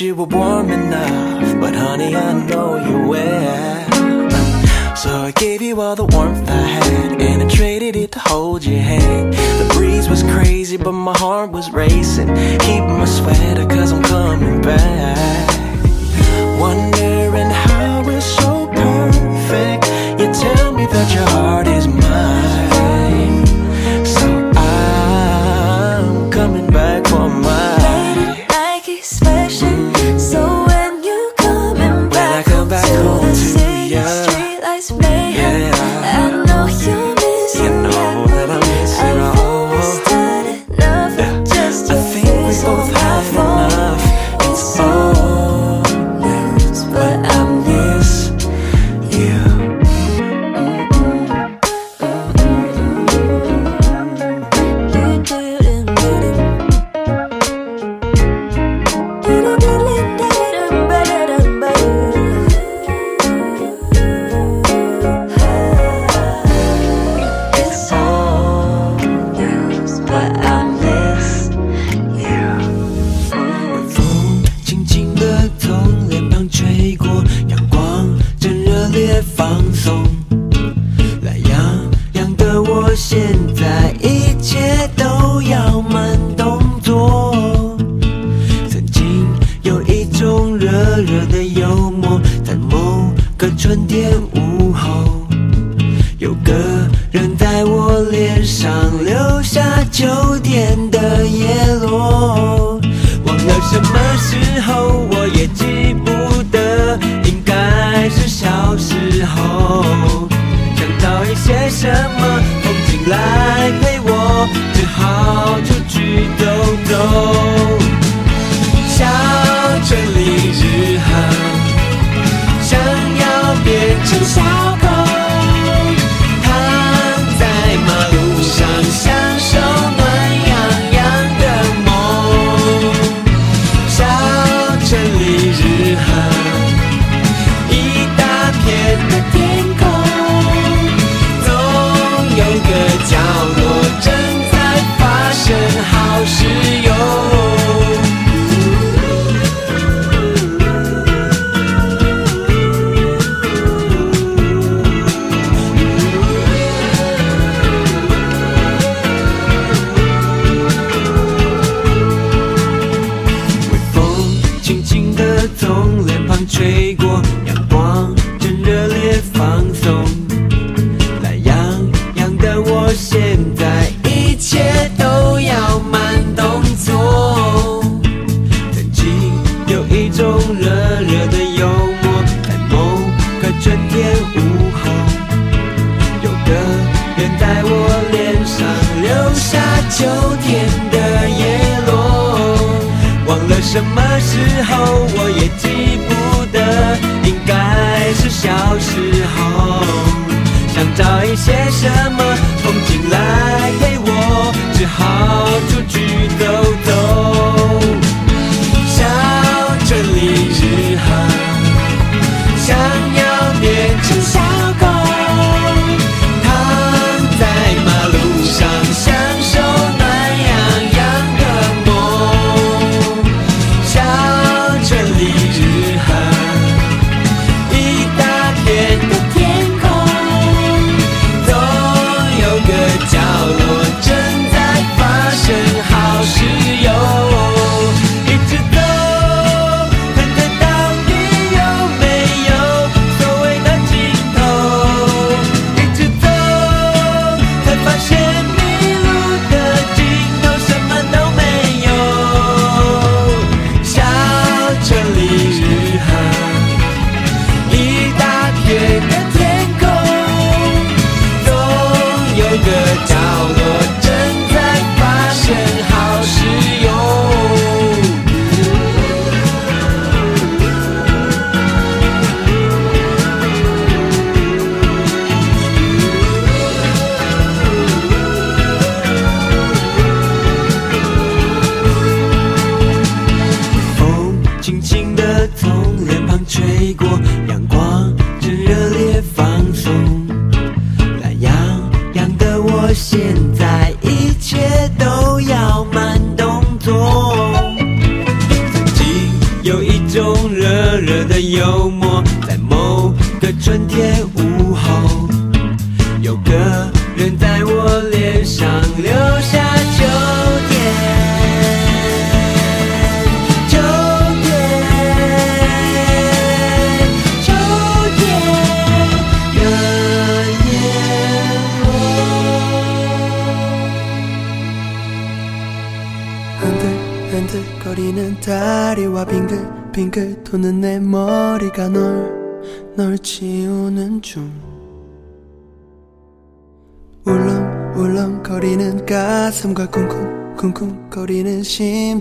Speaker 12: you
Speaker 10: were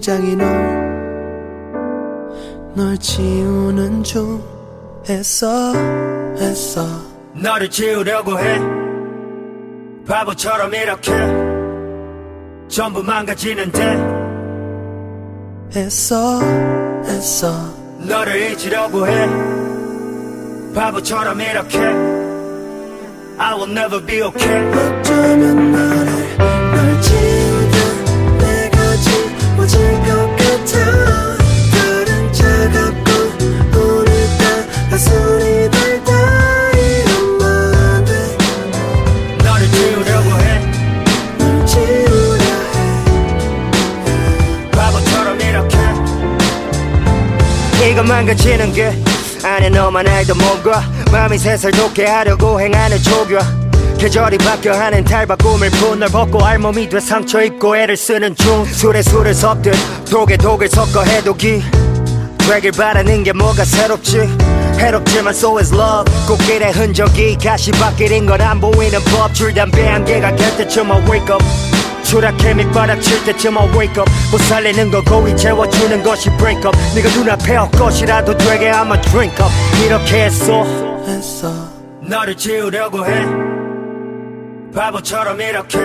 Speaker 9: 심장이 널널 지우는 중 애써 애써
Speaker 5: 너를 지우려고 해 바보처럼 이렇게 전부 망가지는데
Speaker 9: 애써 애써
Speaker 5: 너를 잊으려고 해 바보처럼 이렇게 I will never be okay
Speaker 9: 어쩌면
Speaker 5: 지는 게 아니 너만 알던 뭔가 마음이 세살 돋게 하려고 행하는 조교 계절이 바뀌어 하는 탈바 꿈을 푼널 벗고 알몸이 돼 상처 입고 애를 쓰는 중 술에 술을 섞듯 독에 독을 섞어 해독이 되길 바라는 게 뭐가 새롭지 해롭지만 so is love 꽃길의 흔적이 가시밭길인 건안 보이는 법 줄담배 한 개가 곁에 쯤어 wake up 초라해 밑바닥칠 때쯤 I wake up 못 살리는 거 고이 채워주는 것이 break up 네가 눈앞에 엇것이라도 되게 I'm a drink up 이렇게 했어
Speaker 9: 했어
Speaker 5: 너를 지우려고 해 바보처럼 이렇게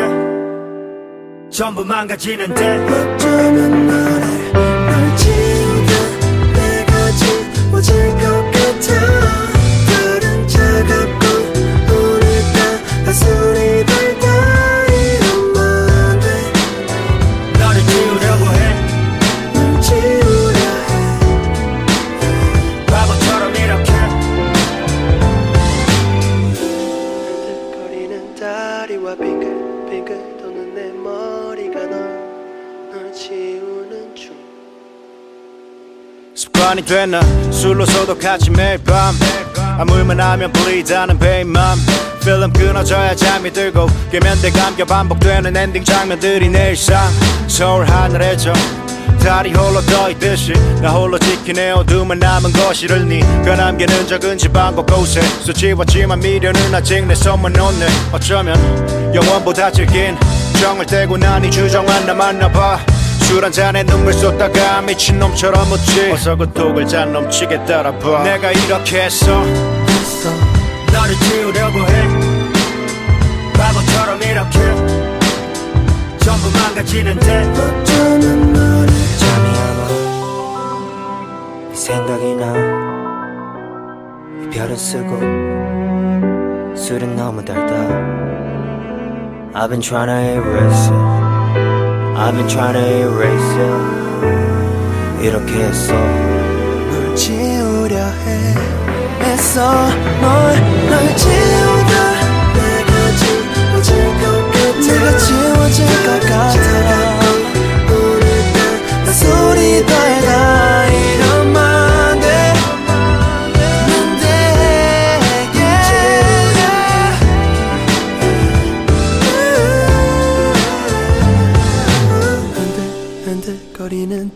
Speaker 5: 전부 망가지는데
Speaker 9: 어쩌면
Speaker 5: 나 되나 술로 소독하지 매일 밤 아물만 하면 불리다는 베인맘 필름 끊어져야 잠이 들고 계면대 감겨 반복되는 엔딩 장면들이 내 일상 서울 하늘에 저 달이 홀로 떠있듯이 나 홀로 지키네 어둠은 남은 것이을니가 남기는 적은 집안 곳곳에 수치웠지만 미련은 아직 내 손만 놓네 어쩌면 영원보다 질긴 정을 떼고 난이 주정한 나 만나봐 술 한잔에 눈물 쏟다가 미친놈처럼 웃지 어서 그 독을 잔 넘치게 따라봐 내가 이렇게 했어 너를 지우려고 해 바보처럼 이렇게 전부 망가지는데
Speaker 9: 어쩌는 너를 잠이 안와 생각이 나별은 쓰고 술은 너무 달다 I've been trying to erase it I've been trying to erase it 이렇게 해서 널 지우려 해 애써 뭘널 지우다 내가 지워질 것 같아 내가 지워질 것 같아 오늘따 소리 더해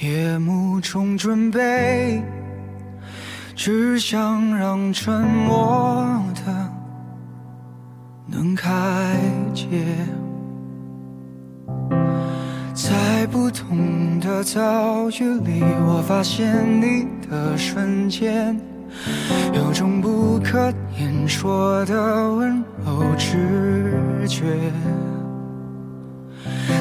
Speaker 24: 夜幕中准备，只想让沉默的能开解。在不同的遭遇里，我发现你的瞬间，有种不可言说的温柔直觉，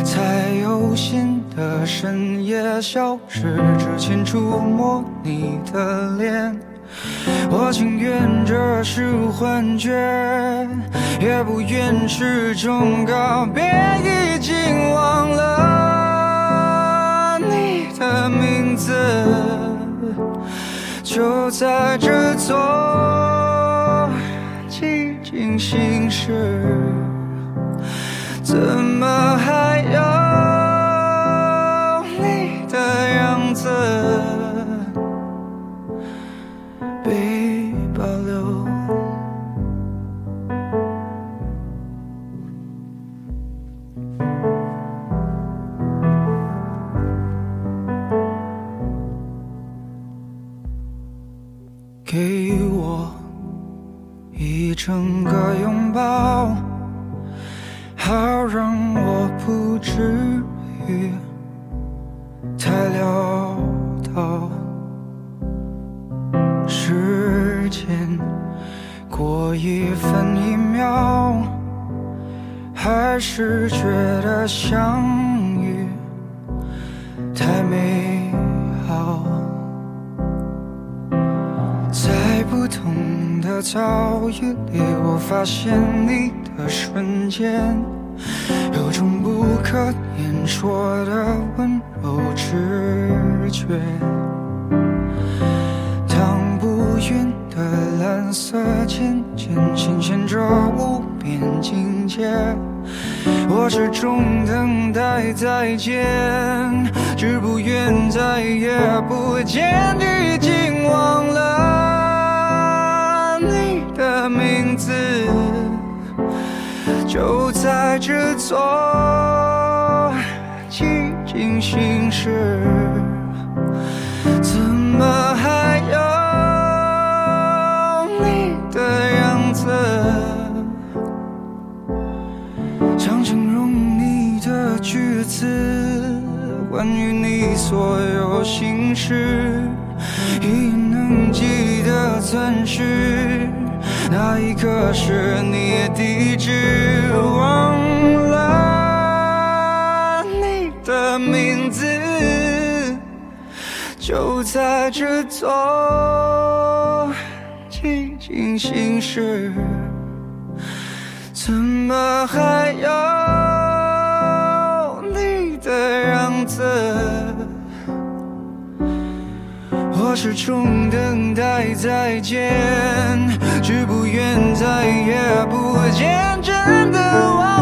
Speaker 24: 才有心。的深夜消失之前，触摸你的脸，我情愿这是幻觉，也不愿是种告别。已经忘了你的名字，就在这座寂静星市，怎么还要？被保留。给我一整个拥抱，好让我不至于太潦。时间过一分一秒，还是觉得相遇太美好。在不同的遭遇里，我发现你的瞬间。有种不可言说的温柔直觉，当不云的蓝色渐渐显现着无边境界，我始终等待再见，只不愿再也不见，已经忘了你的名字。就在这座寂静星市，怎么还有你的样子？想形容你的句子，关于你所有心事，一眼能记得钻石。那一刻是你地址？忘了你的名字，就在这座寂静城市，怎么还有？始终等待再见，却不愿再也不见，真的。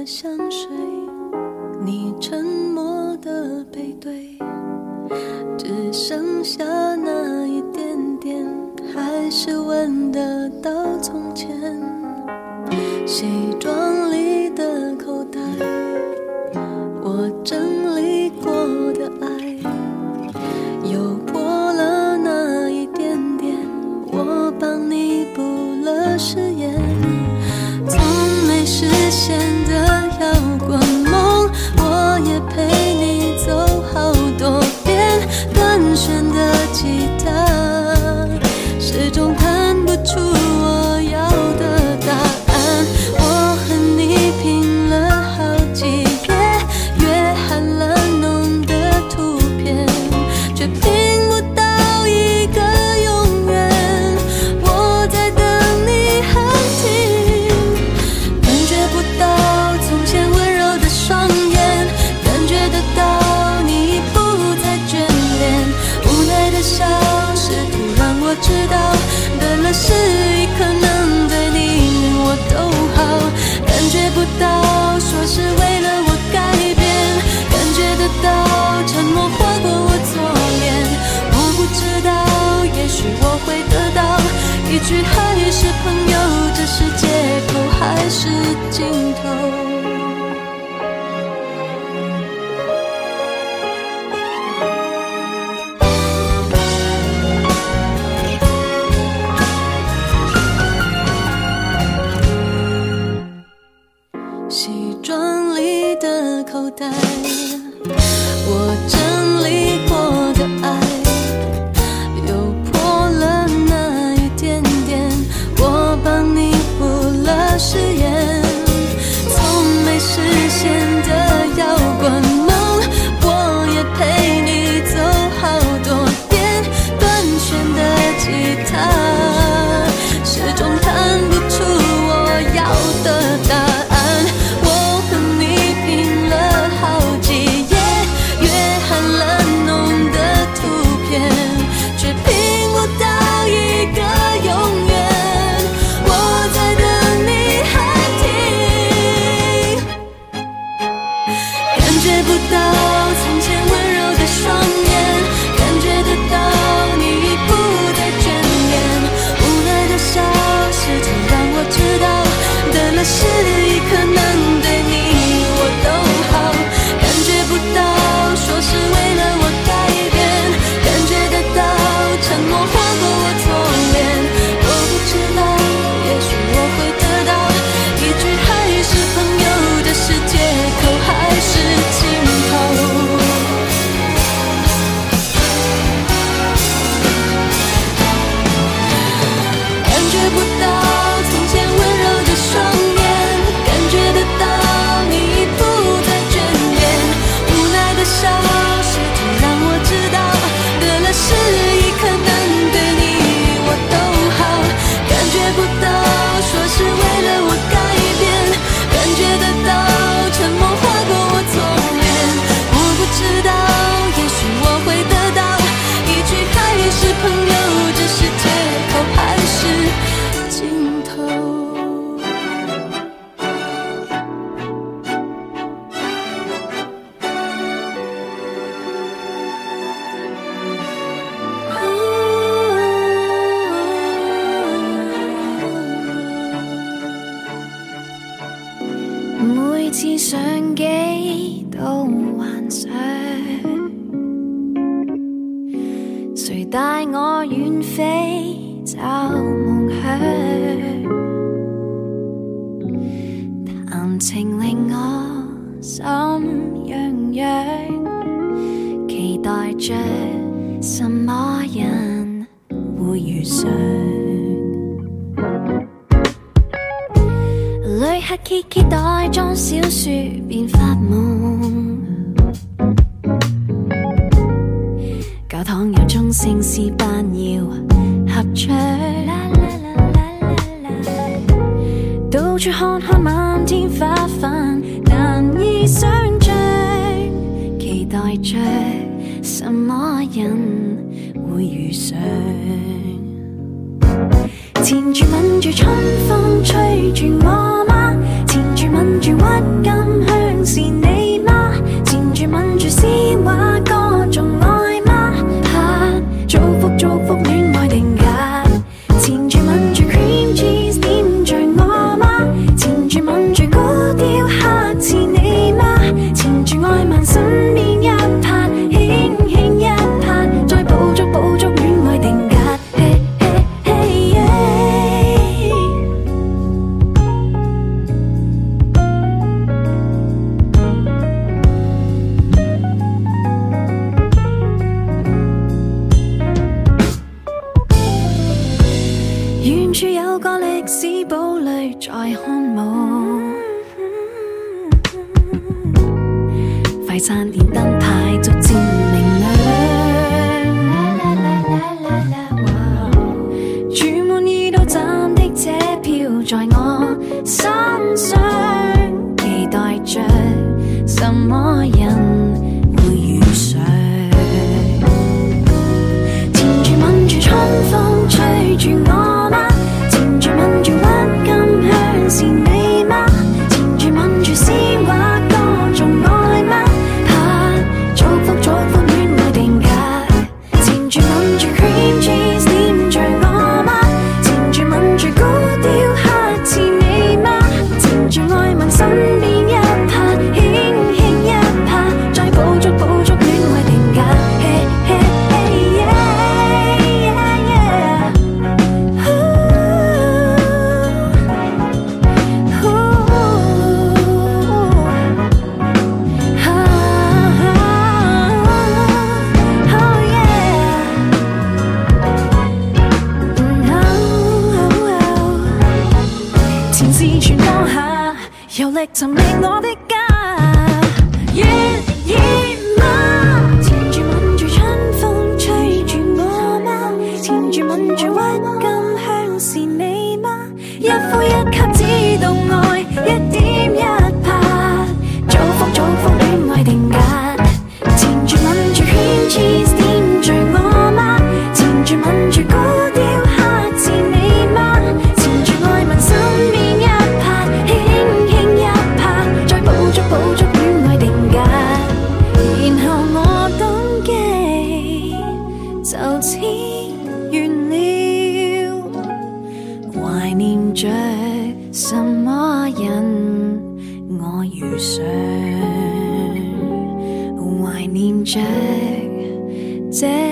Speaker 24: 的
Speaker 1: 香水，你沉默的背对，只剩下那一点点，还是闻得到从前。西装里的口袋，我整理过的爱，又破了那一点点，我帮你补了誓言，从没实现。曾经。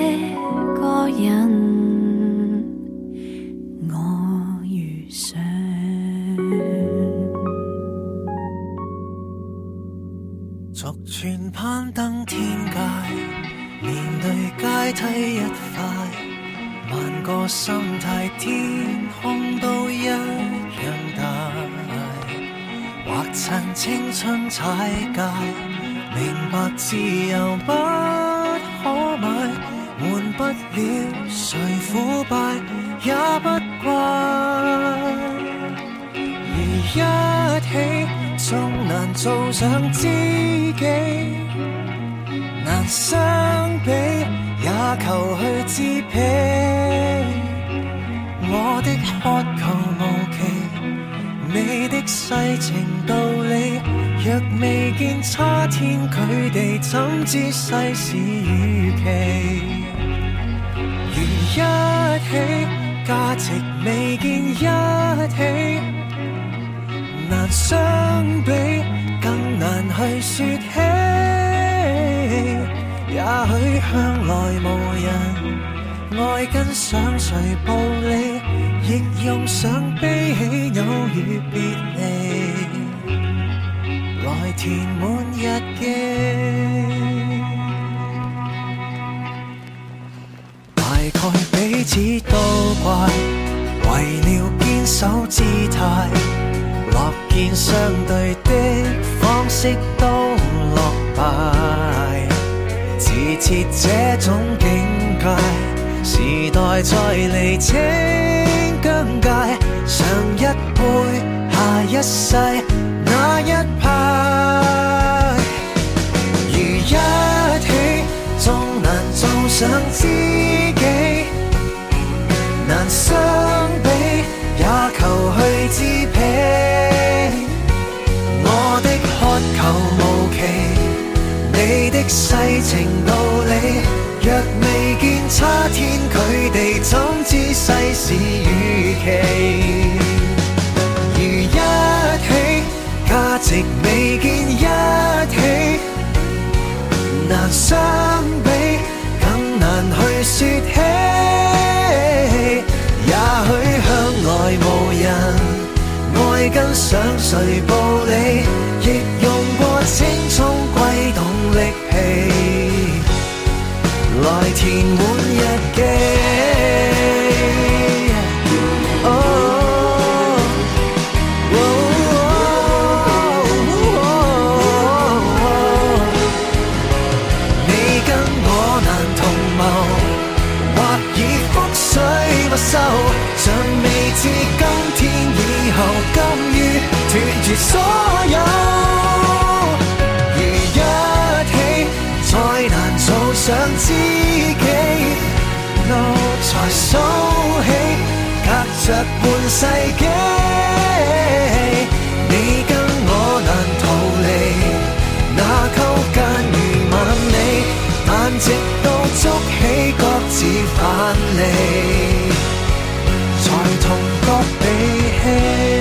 Speaker 1: 这个人，我遇上。
Speaker 10: 逐寸攀登天界，面对阶梯一块，万个心态天空都一样大。或趁青春踩界，明白自由不。也不怪，而一起，纵难做上知己，难相比，也求去知彼。我的渴求无期，你的世情道理，若未见差天距地，怎知世事如期？如一起。价值未见一起，难相比，更难去说起。也许向来无人爱跟上谁步履，亦用上悲喜、偶遇、别离，来填满日记。彼此都怪，为了坚守姿态，或见相对的方式都落败。自设这种境界，时代再厘清更界，上一辈下一世哪一派？如一起，终难做上知。相比，也求去支彼。我的渴求无期，你的世情道理。若未见差天距地，怎知世事与期？如一起，价值未见一起，难相比，更难去说起。跟上谁步履，亦用过青葱悸动力气，来填满日记。你跟我难同谋，或以覆水不收，像未知。相于断绝所有，如一起再难做上知己，路才苏起，隔着半世纪，你跟我难逃离，那沟间如万里，但直到捉起各自返离，才同各比
Speaker 6: 弃。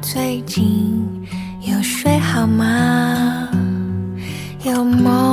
Speaker 6: 最近有睡好吗？有梦。